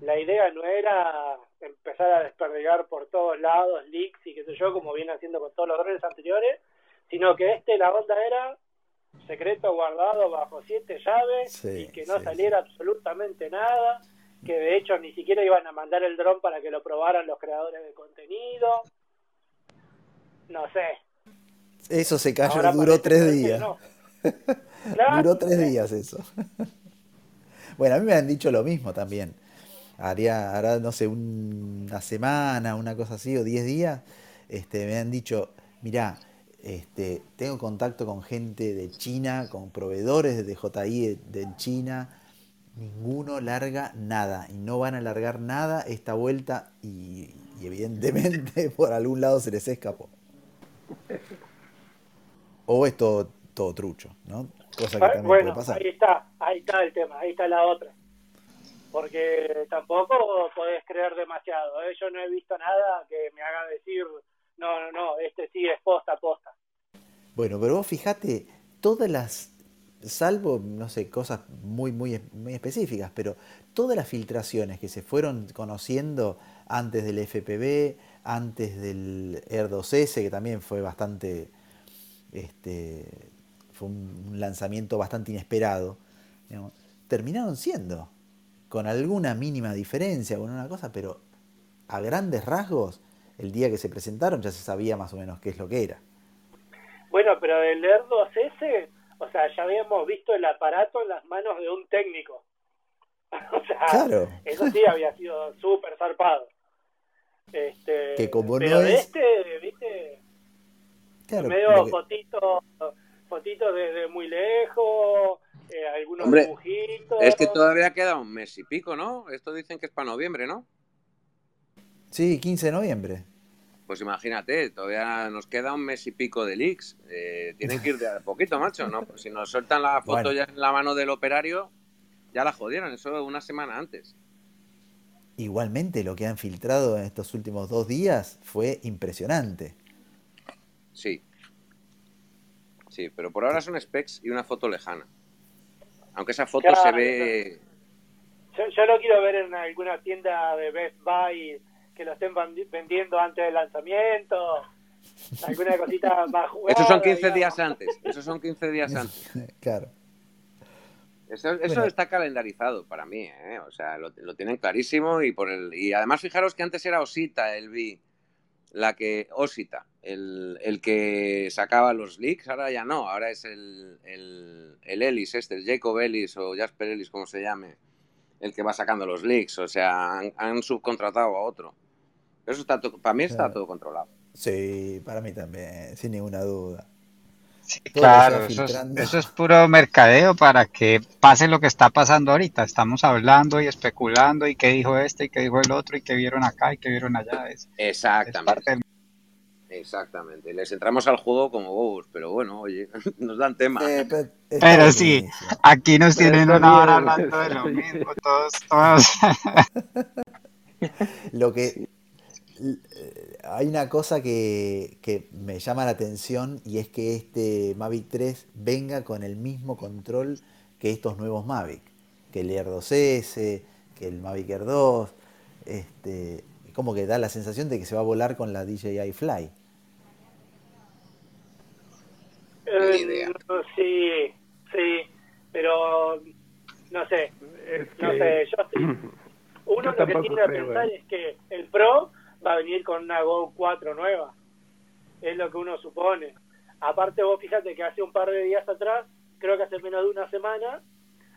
S4: la idea no era empezar a desperdigar por todos lados leaks y qué sé yo, como viene haciendo con todos los drones anteriores, sino que este la onda era secreto guardado bajo siete llaves
S1: Sí,
S4: y que no
S1: sí,
S4: saliera absolutamente nada, que de hecho ni siquiera iban a mandar el dron para que lo probaran los creadores de contenido. No sé.
S1: Eso se cayó,
S4: Ahora
S1: duró tres días.
S4: no. Claro,
S1: Duró tres días eso. Bueno, a mí me han dicho lo mismo también. Haría, hará, no sé, un- una semana, una cosa así, o diez días, este, me han dicho, mirá, este, tengo contacto con gente de China, con proveedores de DJI de, de China, ninguno larga nada, y no van a largar nada esta vuelta, y, y evidentemente por algún lado se les escapó. O es todo, todo trucho, ¿no? Cosa que también
S4: Bueno,
S1: puede pasar.
S4: ahí está, ahí está el tema, ahí está la otra. Porque tampoco podés creer demasiado. ¿eh? Yo no he visto nada que me haga decir, no, no, no, este sí es posta, posta.
S1: Bueno, pero vos fijate, todas las, salvo, no sé, cosas muy, muy, muy específicas, pero todas las filtraciones que se fueron conociendo antes del FPV, antes del Air 2S, que también fue bastante, este, fue un lanzamiento bastante inesperado, digamos, terminaron siendo, con alguna mínima diferencia, con una cosa, pero a grandes rasgos, el día que se presentaron ya se sabía más o menos qué es lo que era.
S4: Bueno, pero del Air 2S, o sea, ya habíamos visto el aparato en las manos de un técnico. o sea,
S1: Claro.
S4: eso sí había sido súper zarpado. Este,
S1: Que como
S4: pero
S1: no es-
S4: este, viste,
S1: Claro,
S4: medio
S1: que-
S4: fotitos fotitos desde muy lejos, eh, algunos
S8: Hombre,
S4: dibujitos.
S8: Es que todavía queda un mes y pico, ¿no? Esto dicen que es para noviembre, ¿no?
S1: Sí, 15 de noviembre.
S8: Pues imagínate, todavía nos queda un mes y pico de leaks. Eh, tienen que ir de a poquito, macho, ¿no? Pues si nos sueltan la foto
S1: Bueno.
S8: ya en la mano del operario, ya la jodieron, eso una semana antes.
S1: Igualmente lo que han filtrado en estos últimos dos días fue impresionante.
S8: Sí. Sí, pero por ahora son specs y una foto lejana. Aunque esa foto
S4: Claro,
S8: se ve...
S4: Yo, yo lo quiero ver en alguna tienda de Best Buy que lo estén vendiendo antes del lanzamiento. Alguna cosita más jugada.
S8: Esos son 15
S4: digamos.
S8: días antes. Esos son 15 días antes.
S1: claro.
S8: Eso, eso
S1: Bueno.
S8: está calendarizado para mí, ¿eh? O sea, lo, lo tienen clarísimo y por el y además fijaros que antes era Osita el B la que Osita, el, el que sacaba los leaks, ahora ya no, ahora es el, el, el Ellis, este, el Jacob Ellis o Jasper Ellis, como se llame, el que va sacando los leaks, o sea, han, han subcontratado a otro. Eso está para mí está todo controlado.
S1: Sí, para mí también, sin ninguna duda.
S9: Sí, claro, eso es,
S1: filtrando.
S9: eso es puro mercadeo para que pase lo que está pasando ahorita. Estamos hablando y especulando y qué dijo este y qué dijo el otro y qué vieron acá y qué vieron allá. Es,
S8: Exactamente, exactamente. Les entramos al juego como bobos, pero bueno, oye, nos dan tema.
S1: Eh, pero
S9: sí, aquí nos
S3: Pero
S9: tienen una hora hablando de lo mismo, todos, todos.
S1: Lo que hay una cosa que, que me llama la atención y es que este Mavic 3 venga con el mismo control que estos nuevos Mavic, que el Air 2S, que el Mavic Air 2, este, como que da la sensación de que se va a volar con la DJI Fly.
S4: Eh, sí, sí, pero no sé,
S3: Es
S4: no sé, yo uno
S3: Yo
S4: lo que tiende a pensar es que el Pro va a venir con una Go 4 nueva, es lo que uno supone. Aparte vos fíjate que hace un par de días atrás, creo que hace menos de una semana,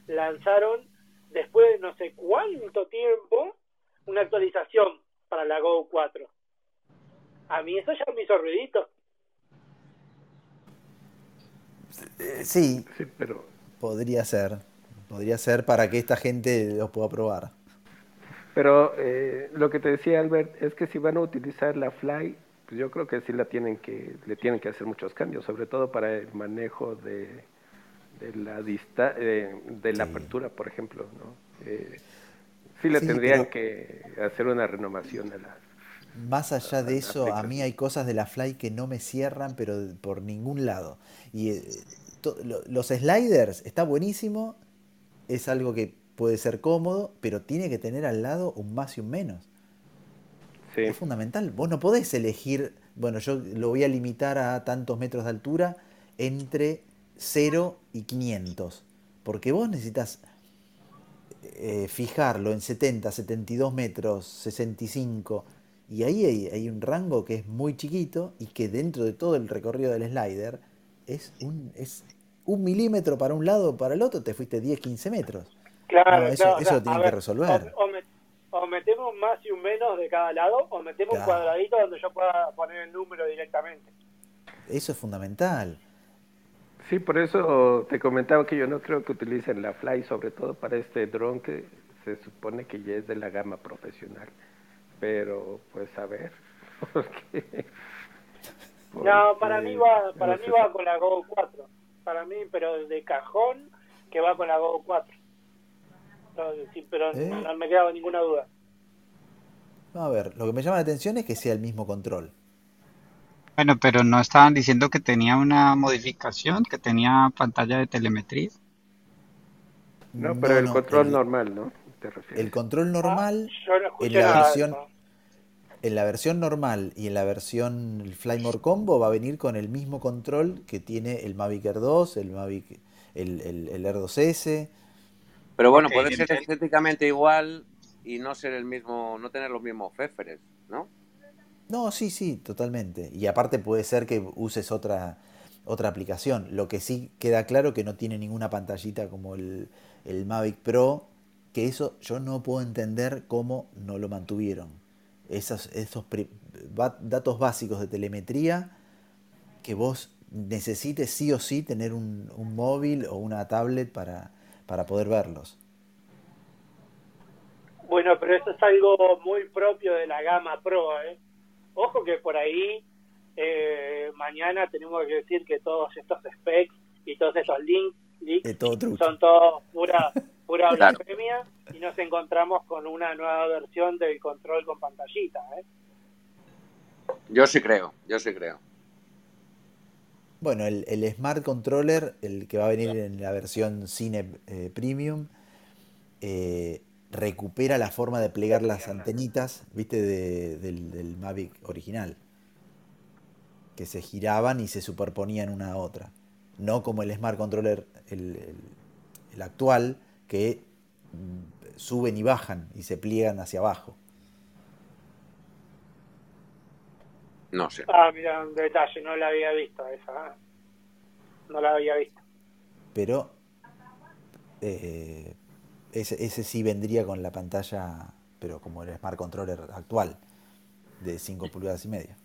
S4: lanzaron, después de no sé cuánto tiempo, una actualización para la Go 4. A mí eso ya me hizo ruidito.
S1: Sí,
S3: Sí, pero,
S1: podría ser. Podría ser para que esta gente los pueda probar.
S3: Pero eh, lo que te decía Albert es que si van a utilizar la Fly, pues yo creo que sí la tienen que, le tienen que hacer muchos cambios, sobre todo para el manejo de, de la dista eh, de la
S1: Sí.
S3: apertura, por ejemplo, ¿no? Eh, sí le
S1: Sí,
S3: tendrían que hacer una renovación a la
S1: Más allá de eso, a mí hay cosas de la Fly que no me cierran, pero por ningún lado. Y eh, to- lo- los sliders, está buenísimo, es algo que puede ser cómodo, pero tiene que tener al lado un más y un menos.
S3: Sí.
S1: Es fundamental. Vos no podés elegir, bueno, yo lo voy a limitar a tantos metros de altura entre 0 y 500. Porque vos necesitas eh, fijarlo en 70, 72 metros, 65. Y ahí hay, hay un rango que es muy chiquito y que dentro de todo el recorrido del slider es un, es un milímetro para un lado o para el otro, te fuiste 10, 15 metros.
S4: Claro,
S1: No, eso-
S4: claro, o
S1: eso
S4: sea,
S1: tienen
S4: a
S1: que
S4: ver,
S1: resolver.
S4: O, o met- o metemos más y un menos de cada lado, o metemos un cuadradito donde yo pueda poner el número directamente.
S1: Eso es fundamental.
S3: Sí, por eso te comentaba que yo no creo que utilicen la Fly, sobre todo para este dron que se supone que ya es de la gama profesional. Pero, pues a ver, porque...
S4: No, para mí va, para
S3: no
S4: mí
S3: sé.
S4: va con la Go 4. Para mí, pero de cajón que va con la Go 4. Sí, pero
S1: ¿Eh?
S4: no me queda ninguna duda.
S1: No, a ver, lo que me llama la atención es que sea el mismo control.
S9: Bueno, pero no estaban diciendo que tenía una modificación, que tenía pantalla de telemetría.
S3: No, pero el control
S1: el-
S3: normal, ¿no? ¿Te refieres?
S1: El control normal,
S4: Ah, yo no escuché
S1: en la versión, en la versión normal y en la versión el Flymore Combo va a venir con el mismo control que tiene el Mavic Air 2, el Mavic, el, el, el Air 2S.
S8: Pero bueno,
S9: Ok,
S8: puede ser
S9: entiendo.
S8: estéticamente igual y no ser el mismo, no tener los mismos féferes, ¿no?
S1: No, sí, sí, totalmente. Y aparte puede ser que uses otra, otra aplicación. Lo que sí queda claro que no tiene ninguna pantallita como el, el Mavic Pro, que eso yo no puedo entender cómo no lo mantuvieron. Esos, esos datos básicos de telemetría que vos necesites sí o sí tener un, un móvil o una tablet para, para poder verlos.
S4: Bueno, pero eso es algo muy propio de la gama Pro, ¿eh? Ojo que por ahí eh, mañana tenemos que decir que todos estos specs y todos estos links,
S1: todo
S4: son todos pura, pura
S8: Claro.
S4: blasfemia y nos encontramos con una nueva versión del control con pantallita, ¿eh?
S8: Yo sí creo, yo sí creo.
S1: Bueno, el, el Smart Controller, el que va a venir en la versión Cine eh, Premium, eh, recupera la forma de plegar las antenitas, viste, de- del, del Mavic original, que se giraban y se superponían una a otra. No como el Smart Controller, el, el- el actual, que mm, suben y bajan y se pliegan hacia abajo.
S8: No sé.
S4: Ah, mira, un detalle, no la había visto esa. No la había visto.
S1: Pero eh, ese, ese sí vendría con la pantalla, pero como el Smart Controller actual, de 5 pulgadas y media.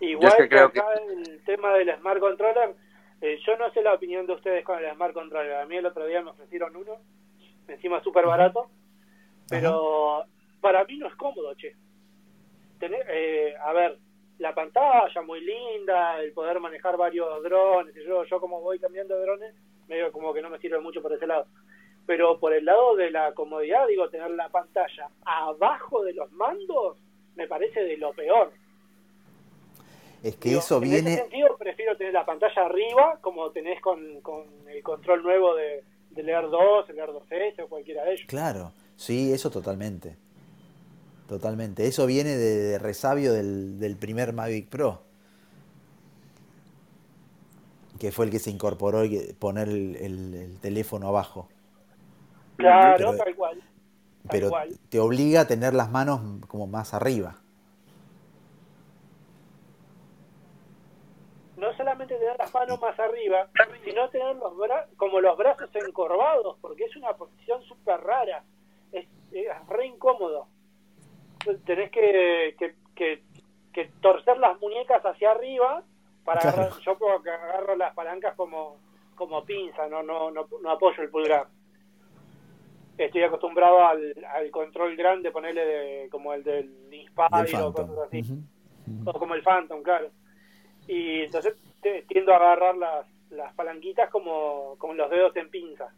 S4: Igual
S8: es que
S4: que,
S8: creo
S4: acá el tema del Smart Controller, eh, yo no sé la opinión de ustedes con el Smart Controller. A mí el otro día me ofrecieron uno, encima súper barato, pero para mí no es cómodo, che. Tener, eh, a ver, la pantalla muy linda, el poder manejar varios drones, y yo, yo como voy cambiando de drones, medio como que no me sirve mucho por ese lado. Pero por el lado de la comodidad, digo, tener la pantalla abajo de los mandos, me parece de lo peor.
S1: Es que
S4: Digo,
S1: eso
S4: en ese
S1: viene,
S4: sentido, prefiero tener la pantalla arriba, como tenés con, con el control nuevo de, del Air 2, el Air 2S o cualquiera de ellos.
S1: claro, sí, eso totalmente. Totalmente. Eso viene de, de resabio del, del primer Mavic Pro. Que fue el que se incorporó y poner el, el- el teléfono abajo.
S4: Claro,
S1: Pero-
S4: tal cual. Tal
S1: Pero
S4: cual.
S1: te obliga a tener las manos como más arriba.
S4: No solamente tener las manos más arriba, sino tener los bra como los brazos encorvados, porque es una posición súper rara. Es, es re incómodo. Tenés que, que, que, que torcer las muñecas hacia arriba para
S1: Claro.
S4: agarrar. Yo puedo que agarro las palancas como, como pinza, no, no, no, no apoyo el pulgar. Estoy acostumbrado al, al control grande, ponerle de, como el del Inspire o cosas así. O como el Phantom, claro. Y entonces te- tiendo a agarrar las, las palanquitas como con los dedos en pinza.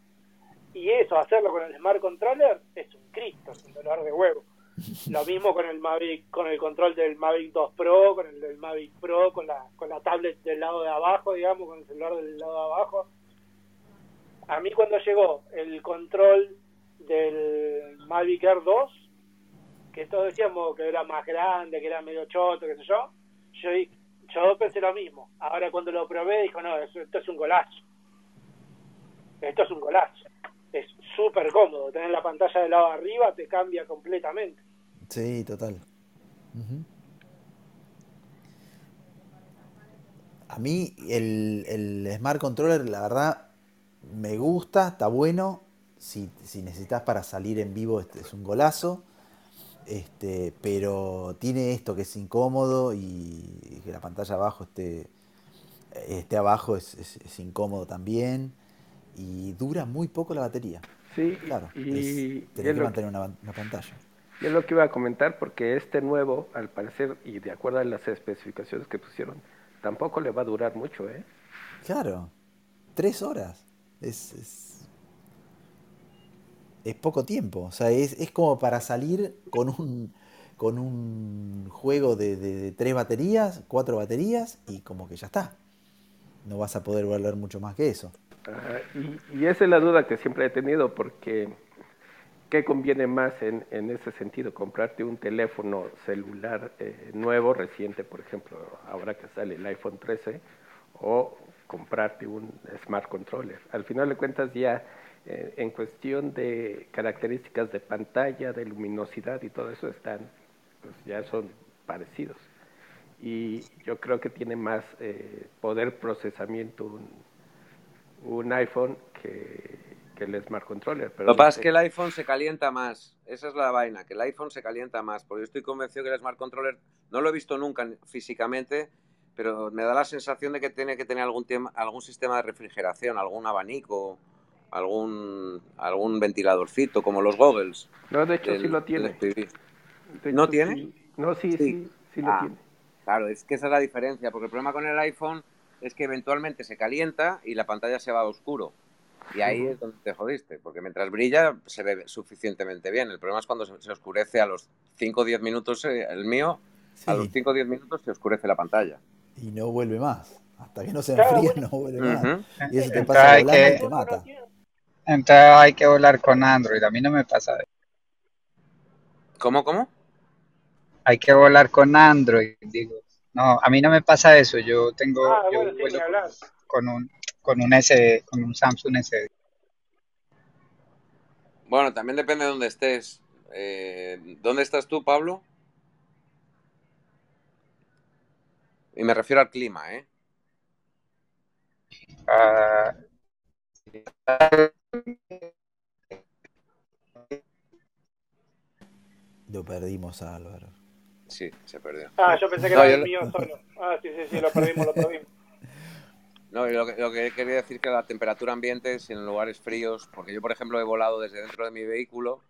S4: Y eso, hacerlo con el Smart Controller, es un Cristo, es un dolor de huevo. Lo mismo con el Mavic, con el control del Mavic 2 Pro, con el del Mavic Pro, con la, con la tablet del lado de abajo, digamos, con el celular del lado de abajo. A mí cuando llegó el control del Mavic Air 2, que todos decíamos que era más grande, que era medio choto, qué sé yo, yo, yo pensé lo mismo. Ahora cuando lo probé, dijo, no, esto es un golazo. Esto es un golazo. Es súper cómodo. Tener la pantalla del lado de arriba te cambia completamente.
S1: Sí, total. A mí el, el Smart Controller, la verdad, me gusta, está bueno. Si, si necesitas para salir en vivo, este es un golazo. Este, pero tiene esto que es incómodo y que la pantalla abajo esté, esté abajo es, es- es incómodo también. Y dura muy poco la batería.
S3: Sí,
S1: Claro,
S3: y,
S1: es,
S3: y
S1: tenés que mantener una, una pantalla.
S3: Y es lo que iba a comentar porque este nuevo, al parecer, y de acuerdo a las especificaciones que pusieron, tampoco le va a durar mucho, ¿eh?
S1: Claro, tres horas. Es, es, es poco tiempo. O sea, es, es como para salir con un, con un juego de, de- de tres baterías, cuatro baterías, y como que ya está. No vas a poder volver mucho más que eso.
S3: Ajá, y, y esa es la duda que siempre he tenido, porque ¿qué conviene más en, en ese sentido? ¿Comprarte un teléfono celular eh, nuevo, reciente, por ejemplo, ahora que sale el iPhone 13, o comprarte un Smart Controller? Al final de cuentas ya eh, en cuestión de características de pantalla, de luminosidad y todo eso están, pues ya son parecidos. Y yo creo que tiene más eh, poder procesamiento un, un iPhone que, que el Smart Controller. Pero
S8: Lo que
S3: no
S8: pasa es que el iPhone se calienta más. Esa es la vaina, que el iPhone se calienta más. Porque yo estoy convencido que el Smart Controller, no lo he visto nunca físicamente, pero me da la sensación de que tiene que tener algún, tema, algún sistema de refrigeración, algún abanico, algún, algún ventiladorcito, como los goggles.
S3: No, de hecho sí lo tiene.
S8: ¿No
S3: hecho,
S8: tiene?
S3: sí. No, sí,
S8: Sí.
S3: sí, sí lo
S8: Ah.
S3: tiene.
S8: Claro, es que esa es la diferencia, porque el problema con el iPhone es que eventualmente se calienta y la pantalla se va a oscuro. Y ahí es donde te jodiste, porque mientras brilla se ve suficientemente bien. El problema es cuando se, se oscurece a los 5 o 10 minutos, eh, el mío, a los
S1: Sí,
S8: 5 o 10 minutos se oscurece la pantalla.
S1: y no vuelve más. Hasta que no se enfríe, no vuelve más. Y eso te pasa volando y
S9: que,
S1: te mata.
S9: entonces hay que volar con Android. A mí no me pasa eso.
S8: ¿Cómo, cómo?
S9: Hay que volar con Android, digo. No, a mí no me pasa eso. Yo tengo,
S4: Ah,
S9: yo
S4: bueno, sí, ni
S9: vuelo con un, con un S, con un Samsung S.
S8: Bueno, también depende de dónde estés. eh, ¿dónde estás tú, Pablo? Y me refiero al clima, ¿eh?
S1: Lo perdimos a Álvaro.
S8: Sí, se perdió.
S4: Ah, yo pensé que
S8: No,
S4: era el
S8: lo-
S4: mío solo. Ah, sí, sí, sí, lo perdimos, lo perdimos.
S8: No, lo que, lo que quería decir que la temperatura ambiente, si en lugares fríos, porque yo, por ejemplo, he volado desde dentro de mi vehículo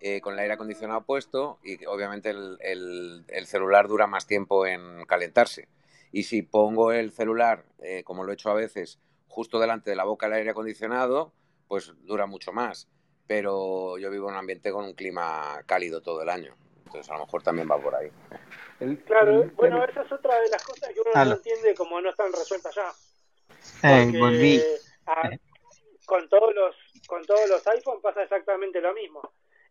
S8: eh, con el aire acondicionado puesto y obviamente el, el- el celular dura más tiempo en calentarse. Y si pongo el celular, eh, como lo he hecho a veces, justo delante de la boca del aire acondicionado, pues dura mucho más. Pero yo vivo en un ambiente con un clima cálido todo el año. Entonces a lo mejor también va por ahí.
S3: El-
S4: Claro,
S3: el
S4: bueno, esa es otra de las cosas que uno no entiende como no están resueltas ya. Porque,
S9: volví.
S4: con todos los con todos los iPhone pasa exactamente lo mismo.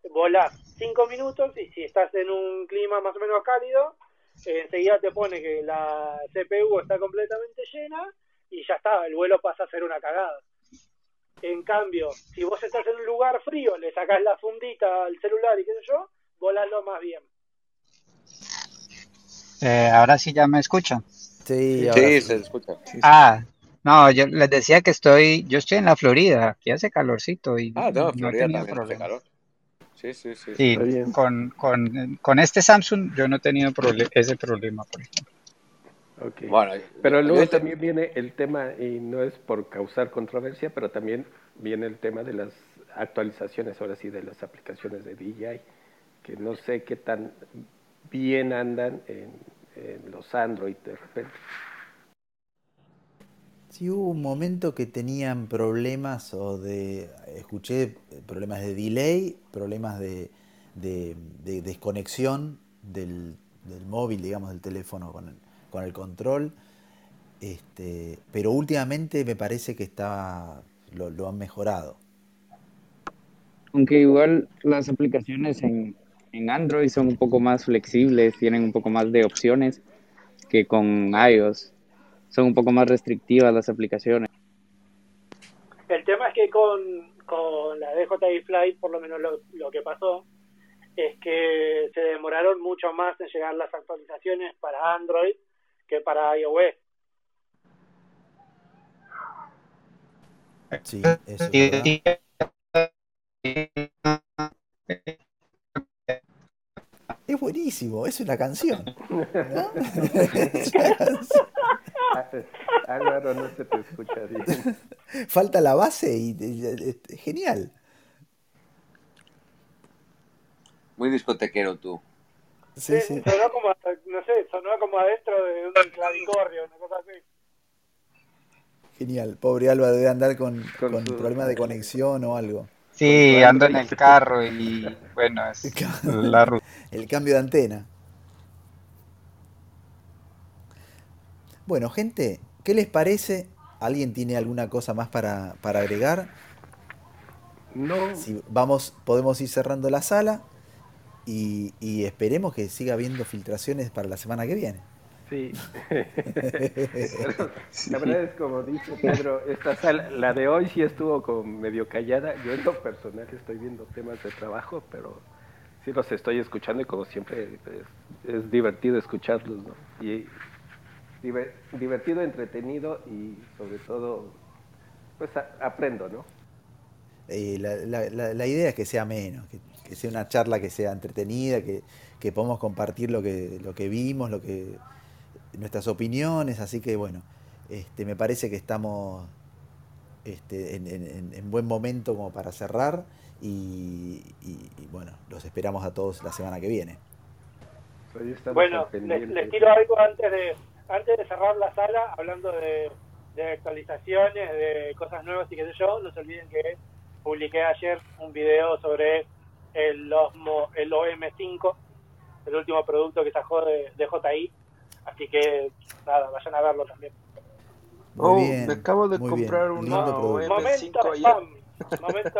S4: Volás cinco minutos y si estás en un clima más o menos cálido, eh, enseguida te pone que la CPU está completamente llena y ya está, el vuelo pasa a ser una cagada. En cambio, si vos estás en un lugar frío, le sacás la fundita al celular y qué sé yo, volalo más bien.
S9: Eh, ahora sí ya me escuchan.
S1: Sí,
S8: sí. se escucha.
S9: Ah, no, yo les decía que estoy, yo estoy en la Florida, aquí hace calorcito y
S8: Ah, no,
S9: no he
S8: Florida
S9: tenido
S8: también hace
S9: problema.
S8: calor. Sí, sí, sí.
S9: Con, con, con este Samsung yo no he tenido proble- ese problema, por ejemplo.
S3: ok.
S8: Bueno,
S3: Pero luego
S8: yo-
S3: también viene el tema, y no es por causar controversia, pero también viene el tema de las actualizaciones, ahora sí, de las aplicaciones de DJI, que no sé qué tan bien andan en, en los Android de repente.
S1: Sí, hubo un momento que tenían problemas o de, escuché problemas de delay, problemas de, de- de desconexión del, móvil, digamos, del teléfono con el, con el control. Este, pero últimamente me parece que está, lo, han mejorado.
S7: Aunque igual las aplicaciones en Android son un poco más flexibles, tienen un poco más de opciones que con iOS. Son un poco más restrictivas las aplicaciones.
S4: El tema es que con, con la DJI Flight, por lo menos lo, lo que pasó, es que se demoraron mucho más en llegar las actualizaciones para Android que para iOS.
S1: Sí, eso es buenísimo, es una canción. ¿no? Es una canción.
S3: Álvaro, no se te escucha bien.
S1: Falta la base y y- es es genial.
S8: Muy discotequero tú.
S1: Sí,
S4: Sí,
S1: sí.
S4: Sonó como, no sé, sonó como adentro de un clavicordio, una cosa así.
S1: Genial. Pobre Alba debe andar con,
S3: Con
S1: con
S3: su-
S1: problemas de conexión o algo.
S9: Sí, ando en el carro y bueno, es la ruta.
S1: El cambio de antena. Bueno, gente, ¿qué les parece? ¿Alguien tiene alguna cosa más para, para agregar?
S3: No,
S1: Si vamos, podemos ir cerrando la sala y, y esperemos que siga habiendo filtraciones para la semana que viene.
S3: sí. Pero La verdad es como dice Pedro, esta sala, la de hoy sí estuvo como medio callada. Yo en lo personal estoy viendo temas de trabajo, pero sí los estoy escuchando y como siempre es, es divertido escucharlos, ¿no? Y diver- divertido, entretenido y sobre todo, pues a- aprendo, ¿no?
S1: Eh, la, la- la- la idea es que sea menos, que, que sea una charla que sea entretenida, que, que podamos compartir lo que, lo que vimos, lo que nuestras opiniones, así que bueno, este, me parece que estamos este, en, en- en- en buen momento como para cerrar y, y- y, bueno, los esperamos a todos la semana que viene.
S3: Estamos
S4: Bueno, les, les tiro algo antes de antes de cerrar la sala, hablando de, de actualizaciones, de cosas nuevas y qué sé yo, no se olviden que publiqué ayer un video sobre el, Osmo, el OM5, el último producto que sacó de, de JI, así que nada, vayan a verlo también.
S1: Muy
S6: Oh,
S1: bien,
S6: me acabo de
S1: muy
S6: comprar.
S4: Momento
S6: OM5 ayer.
S4: spam, momento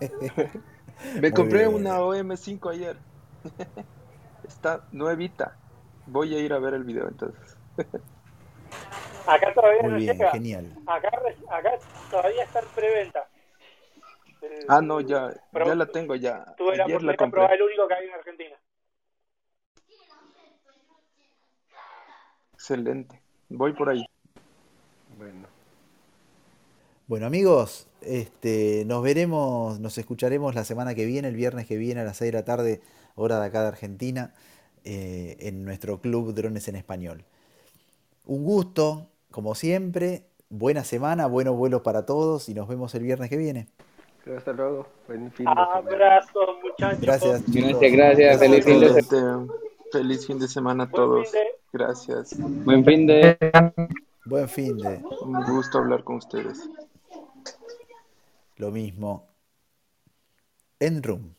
S6: Me
S1: Muy
S6: compré
S1: bien.
S6: una OM5 ayer. Está nuevita. Voy a ir a ver el video entonces.
S4: Acá todavía no
S1: Muy bien,
S4: llega.
S1: genial.
S4: Acá, todavía está en preventa.
S10: El-
S6: Ah, no, ya,
S10: Pero
S6: ya la tengo ya.
S10: Tuve la oportunidad de
S6: compré.
S10: probar el único que hay en Argentina.
S6: Excelente. Voy por ahí.
S3: Bueno,
S1: Bueno amigos, este, nos veremos, nos escucharemos la semana que viene, el viernes que viene a las 6 de la tarde, hora de acá de Argentina, eh, en nuestro club Drones en Español. Un gusto, como siempre, buena semana, buenos vuelos para todos y nos vemos el viernes que viene.
S3: hasta luego. Buen fin de semana.
S10: Abrazos, muchachos.
S1: Gracias. chicos.
S7: Gracias, gracias. Feliz fin de semana.
S6: Excelente. Feliz fin de semana a todos. Gracias.
S7: Buen fin de...
S1: Buen fin de
S6: Un gusto hablar con ustedes.
S1: lo mismo. En room.